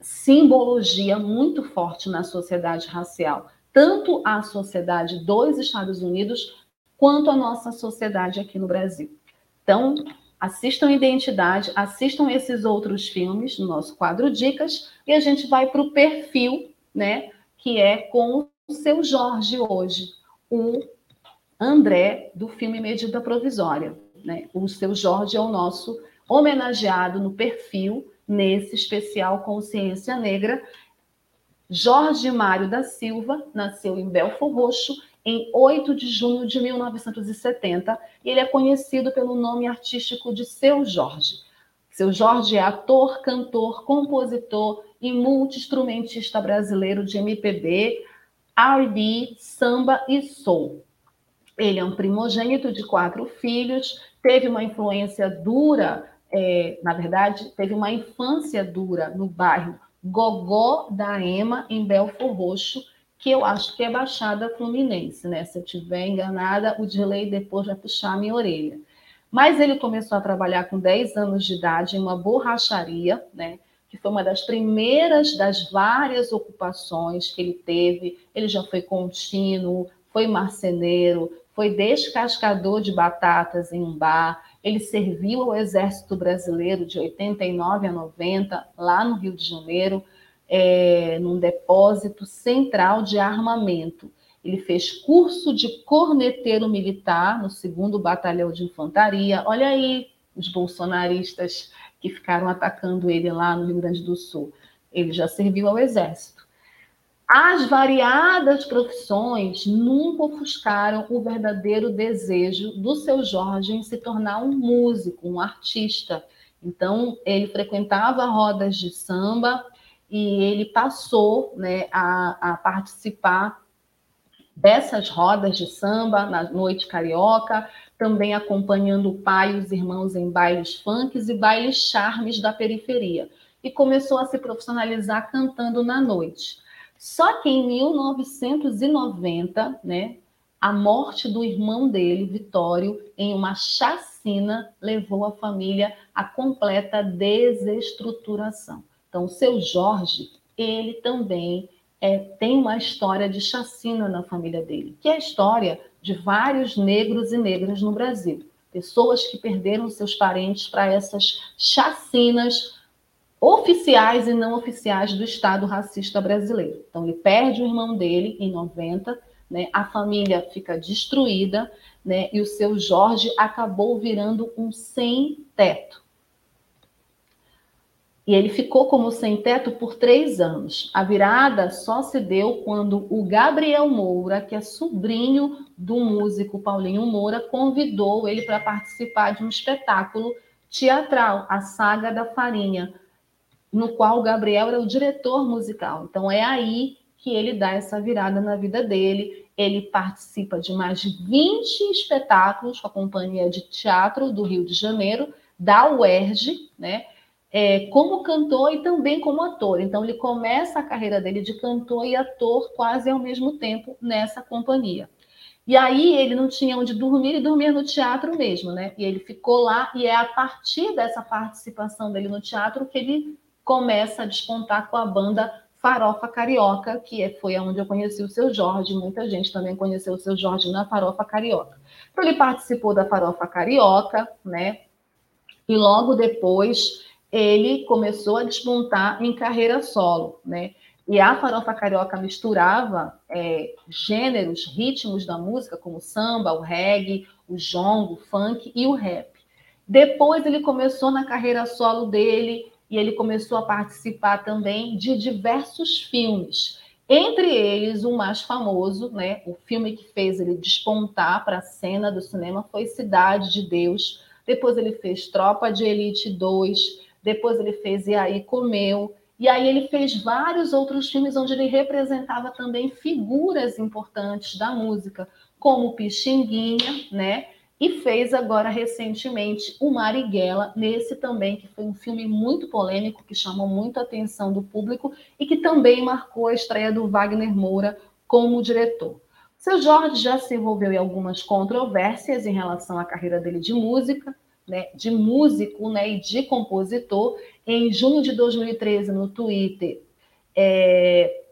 simbologia muito forte na sociedade racial, tanto a sociedade dos Estados Unidos quanto a nossa sociedade aqui no Brasil. Então, assistam Identidade, assistam esses outros filmes no nosso quadro Dicas e a gente vai para o perfil, né, que é com o seu Jorge hoje, o André, do filme Medida Provisória. Né? O seu Jorge é o nosso homenageado no perfil, nesse especial Consciência Negra. Jorge Mário da Silva nasceu em Belfor Roxo em 8 de junho de 1970 e ele é conhecido pelo nome artístico de Seu Jorge. Seu Jorge é ator, cantor, compositor e multi-instrumentista brasileiro de MPB, R&B, samba e soul. Ele é um primogênito de quatro filhos, teve uma influência dura, é, na verdade, teve uma infância dura no bairro Gogó da Ema, em Belfor Roxo, que eu acho que é Baixada Fluminense, né? Se eu estiver enganada, o delay depois vai puxar minha orelha. Mas ele começou a trabalhar com 10 anos de idade em uma borracharia, né? Que foi uma das primeiras das várias ocupações que ele teve. Ele já foi contínuo, foi marceneiro, foi descascador de batatas em um bar. Ele serviu ao Exército Brasileiro de 89 a 90, lá no Rio de Janeiro é, num depósito central de armamento. Ele fez curso de corneteiro militar no 2 Batalhão de Infantaria. Olha aí os bolsonaristas que ficaram atacando ele lá no Rio Grande do Sul. Ele já serviu ao Exército. As variadas profissões nunca ofuscaram o verdadeiro desejo do seu Jorge em se tornar um músico, um artista. Então, ele frequentava rodas de samba, e ele passou né, a, a participar dessas rodas de samba na noite carioca, também acompanhando o pai e os irmãos em bailes funks e bailes charmes da periferia. E começou a se profissionalizar cantando na noite. Só que em 1990, né, a morte do irmão dele, Vitório, em uma chacina, levou a família à completa desestruturação. Então, o seu Jorge, ele também é, tem uma história de chacina na família dele, que é a história de vários negros e negras no Brasil. Pessoas que perderam seus parentes para essas chacinas oficiais e não oficiais do Estado racista brasileiro. Então, ele perde o irmão dele em 90, né? a família fica destruída, né? e o seu Jorge acabou virando um sem-teto. E ele ficou como sem-teto por três anos. A virada só se deu quando o Gabriel Moura, que é sobrinho do músico Paulinho Moura, convidou ele para participar de um espetáculo teatral, A Saga da Farinha, no qual o Gabriel era o diretor musical. Então é aí que ele dá essa virada na vida dele. Ele participa de mais de 20 espetáculos com a Companhia de Teatro do Rio de Janeiro, da UERJ, né? é, como cantor e também como ator. Então, ele começa a carreira dele de cantor e ator quase ao mesmo tempo nessa companhia. E aí ele não tinha onde dormir e dormia no teatro mesmo, né? E ele ficou lá e é a partir dessa participação dele no teatro que ele começa a despontar com a banda Farofa Carioca, que é, foi onde eu conheci o seu Jorge. Muita gente também conheceu o seu Jorge na Farofa Carioca. Então ele participou da Farofa Carioca, né? E logo depois ele começou a despontar em carreira solo, né? E a farofa carioca misturava é, gêneros, ritmos da música, como o samba, o reggae, o jongo, o funk e o rap. Depois ele começou na carreira solo dele e ele começou a participar também de diversos filmes. Entre eles, o mais famoso, né, o filme que fez ele despontar para a cena do cinema foi Cidade de Deus. Depois ele fez Tropa de Elite 2, depois ele fez E aí Comeu, e aí ele fez vários outros filmes onde ele representava também figuras importantes da música, como Pixinguinha, né? E fez agora recentemente o Marighella, nesse também, que foi um filme muito polêmico, que chamou muito a atenção do público e que também marcou a estreia do Wagner Moura como diretor. Seu Jorge já se envolveu em algumas controvérsias em relação à carreira dele de música, né, de músico né, e de compositor. Em junho de 2013, no Twitter, é,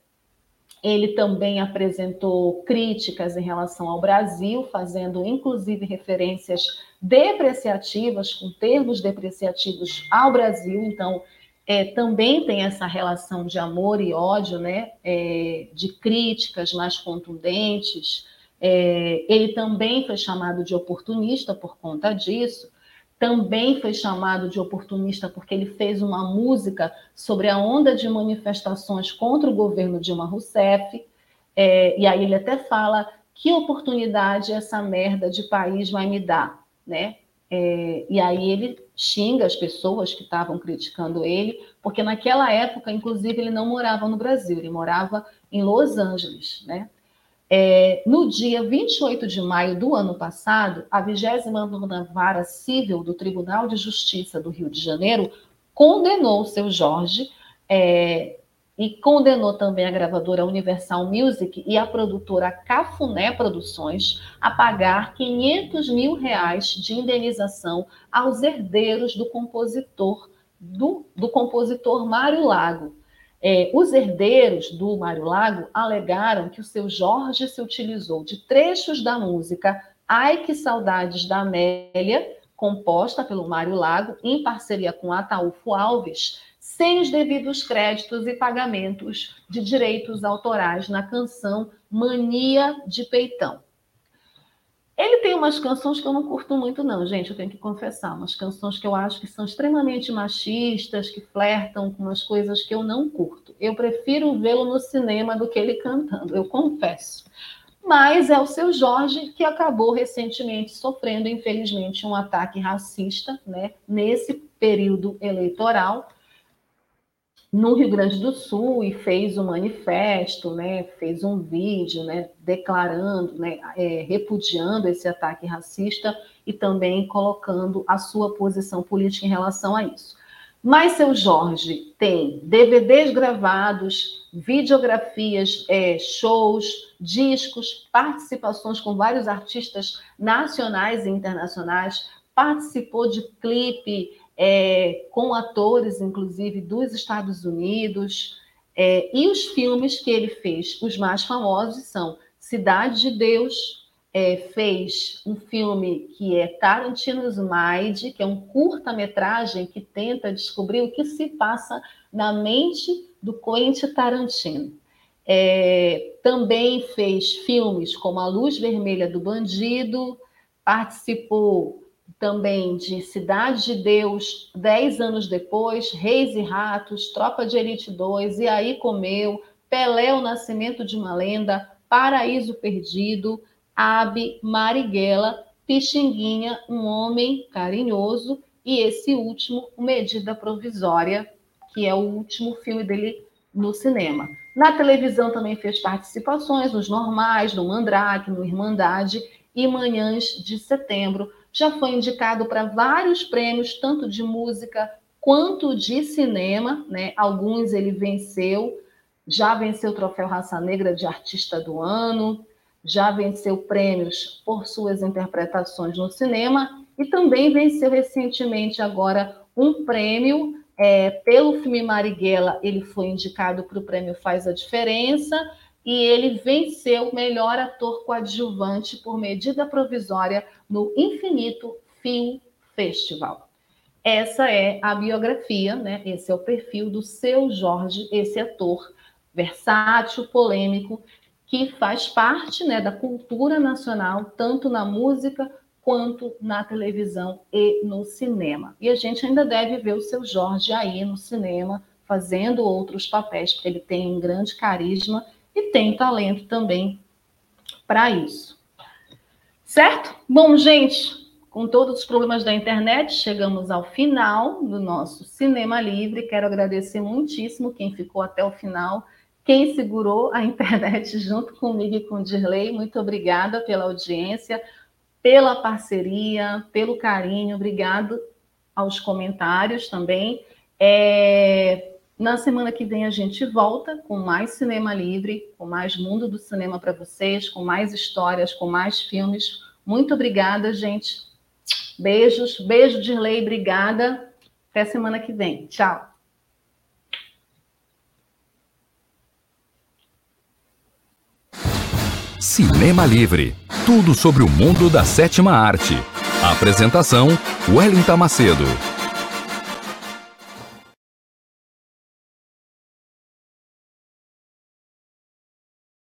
ele também apresentou críticas em relação ao Brasil, fazendo inclusive referências depreciativas, com termos depreciativos ao Brasil. Então, é, também tem essa relação de amor e ódio, né? É, de críticas mais contundentes. É, ele também foi chamado de oportunista por conta disso também foi chamado de oportunista porque ele fez uma música sobre a onda de manifestações contra o governo Dilma Rousseff. É, e aí ele até fala que oportunidade essa merda de país vai me dar, né? É, e aí ele xinga as pessoas que estavam criticando ele, porque naquela época, inclusive, ele não morava no Brasil, ele morava em Los Angeles, né? É, no dia 28 de maio do ano passado, a 29 Vara Civil do Tribunal de Justiça do Rio de Janeiro condenou o seu Jorge é, e condenou também a gravadora Universal Music e a produtora Cafuné Produções a pagar 500 mil reais de indenização aos herdeiros do compositor do, do compositor Mário Lago. É, os herdeiros do Mário Lago alegaram que o seu Jorge se utilizou de trechos da música Ai Que Saudades da Amélia, composta pelo Mário Lago, em parceria com Ataúfo Alves, sem os devidos créditos e pagamentos de direitos autorais na canção Mania de Peitão. Ele tem umas canções que eu não curto muito, não, gente, eu tenho que confessar. Umas canções que eu acho que são extremamente machistas, que flertam com umas coisas que eu não curto. Eu prefiro vê-lo no cinema do que ele cantando, eu confesso. Mas é o seu Jorge que acabou recentemente sofrendo, infelizmente, um ataque racista, né, nesse período eleitoral no Rio Grande do Sul e fez um manifesto, né, fez um vídeo, né, declarando, né, é, repudiando esse ataque racista e também colocando a sua posição política em relação a isso. Mas seu Jorge tem DVDs gravados, videografias, é, shows, discos, participações com vários artistas nacionais e internacionais, participou de clipe é, com atores, inclusive, dos Estados Unidos. É, e os filmes que ele fez, os mais famosos são Cidade de Deus, é, fez um filme que é Tarantino's Mind, que é um curta-metragem que tenta descobrir o que se passa na mente do Quentin Tarantino. É, também fez filmes como A Luz Vermelha do Bandido, participou também de Cidade de Deus, dez anos depois, Reis e Ratos, Tropa de Elite 2, E Aí Comeu, Pelé, o Nascimento de uma Lenda, Paraíso Perdido, Abe, Marighella, Pixinguinha, Um Homem Carinhoso e esse último, Medida Provisória, que é o último filme dele no cinema. Na televisão também fez participações nos Normais, no Mandrake, no Irmandade e Manhãs de Setembro, já foi indicado para vários prêmios, tanto de música quanto de cinema, né? Alguns ele venceu, já venceu o troféu Raça Negra de Artista do Ano, já venceu prêmios por suas interpretações no cinema e também venceu recentemente agora um prêmio é, pelo filme Marighella. Ele foi indicado para o prêmio Faz a Diferença e ele venceu melhor ator coadjuvante por medida provisória no Infinito Film Festival. Essa é a biografia, né? Esse é o perfil do seu Jorge, esse ator versátil, polêmico, que faz parte né, da cultura nacional, tanto na música quanto na televisão e no cinema. E a gente ainda deve ver o seu Jorge aí no cinema, fazendo outros papéis, porque ele tem um grande carisma e tem talento também para isso. Certo? Bom, gente, com todos os problemas da internet, chegamos ao final do nosso Cinema Livre. Quero agradecer muitíssimo quem ficou até o final, quem segurou a internet junto comigo e com o Dirley. Muito obrigada pela audiência, pela parceria, pelo carinho. Obrigado aos comentários também. É, na semana que vem a gente volta com mais Cinema Livre, com mais mundo do cinema para vocês, com mais histórias, com mais filmes. Muito obrigada, gente. Beijos, beijo de lei, obrigada. Até semana que vem. Tchau. Cinema Livre. Tudo sobre o mundo da sétima arte. Apresentação: Wellington Macedo.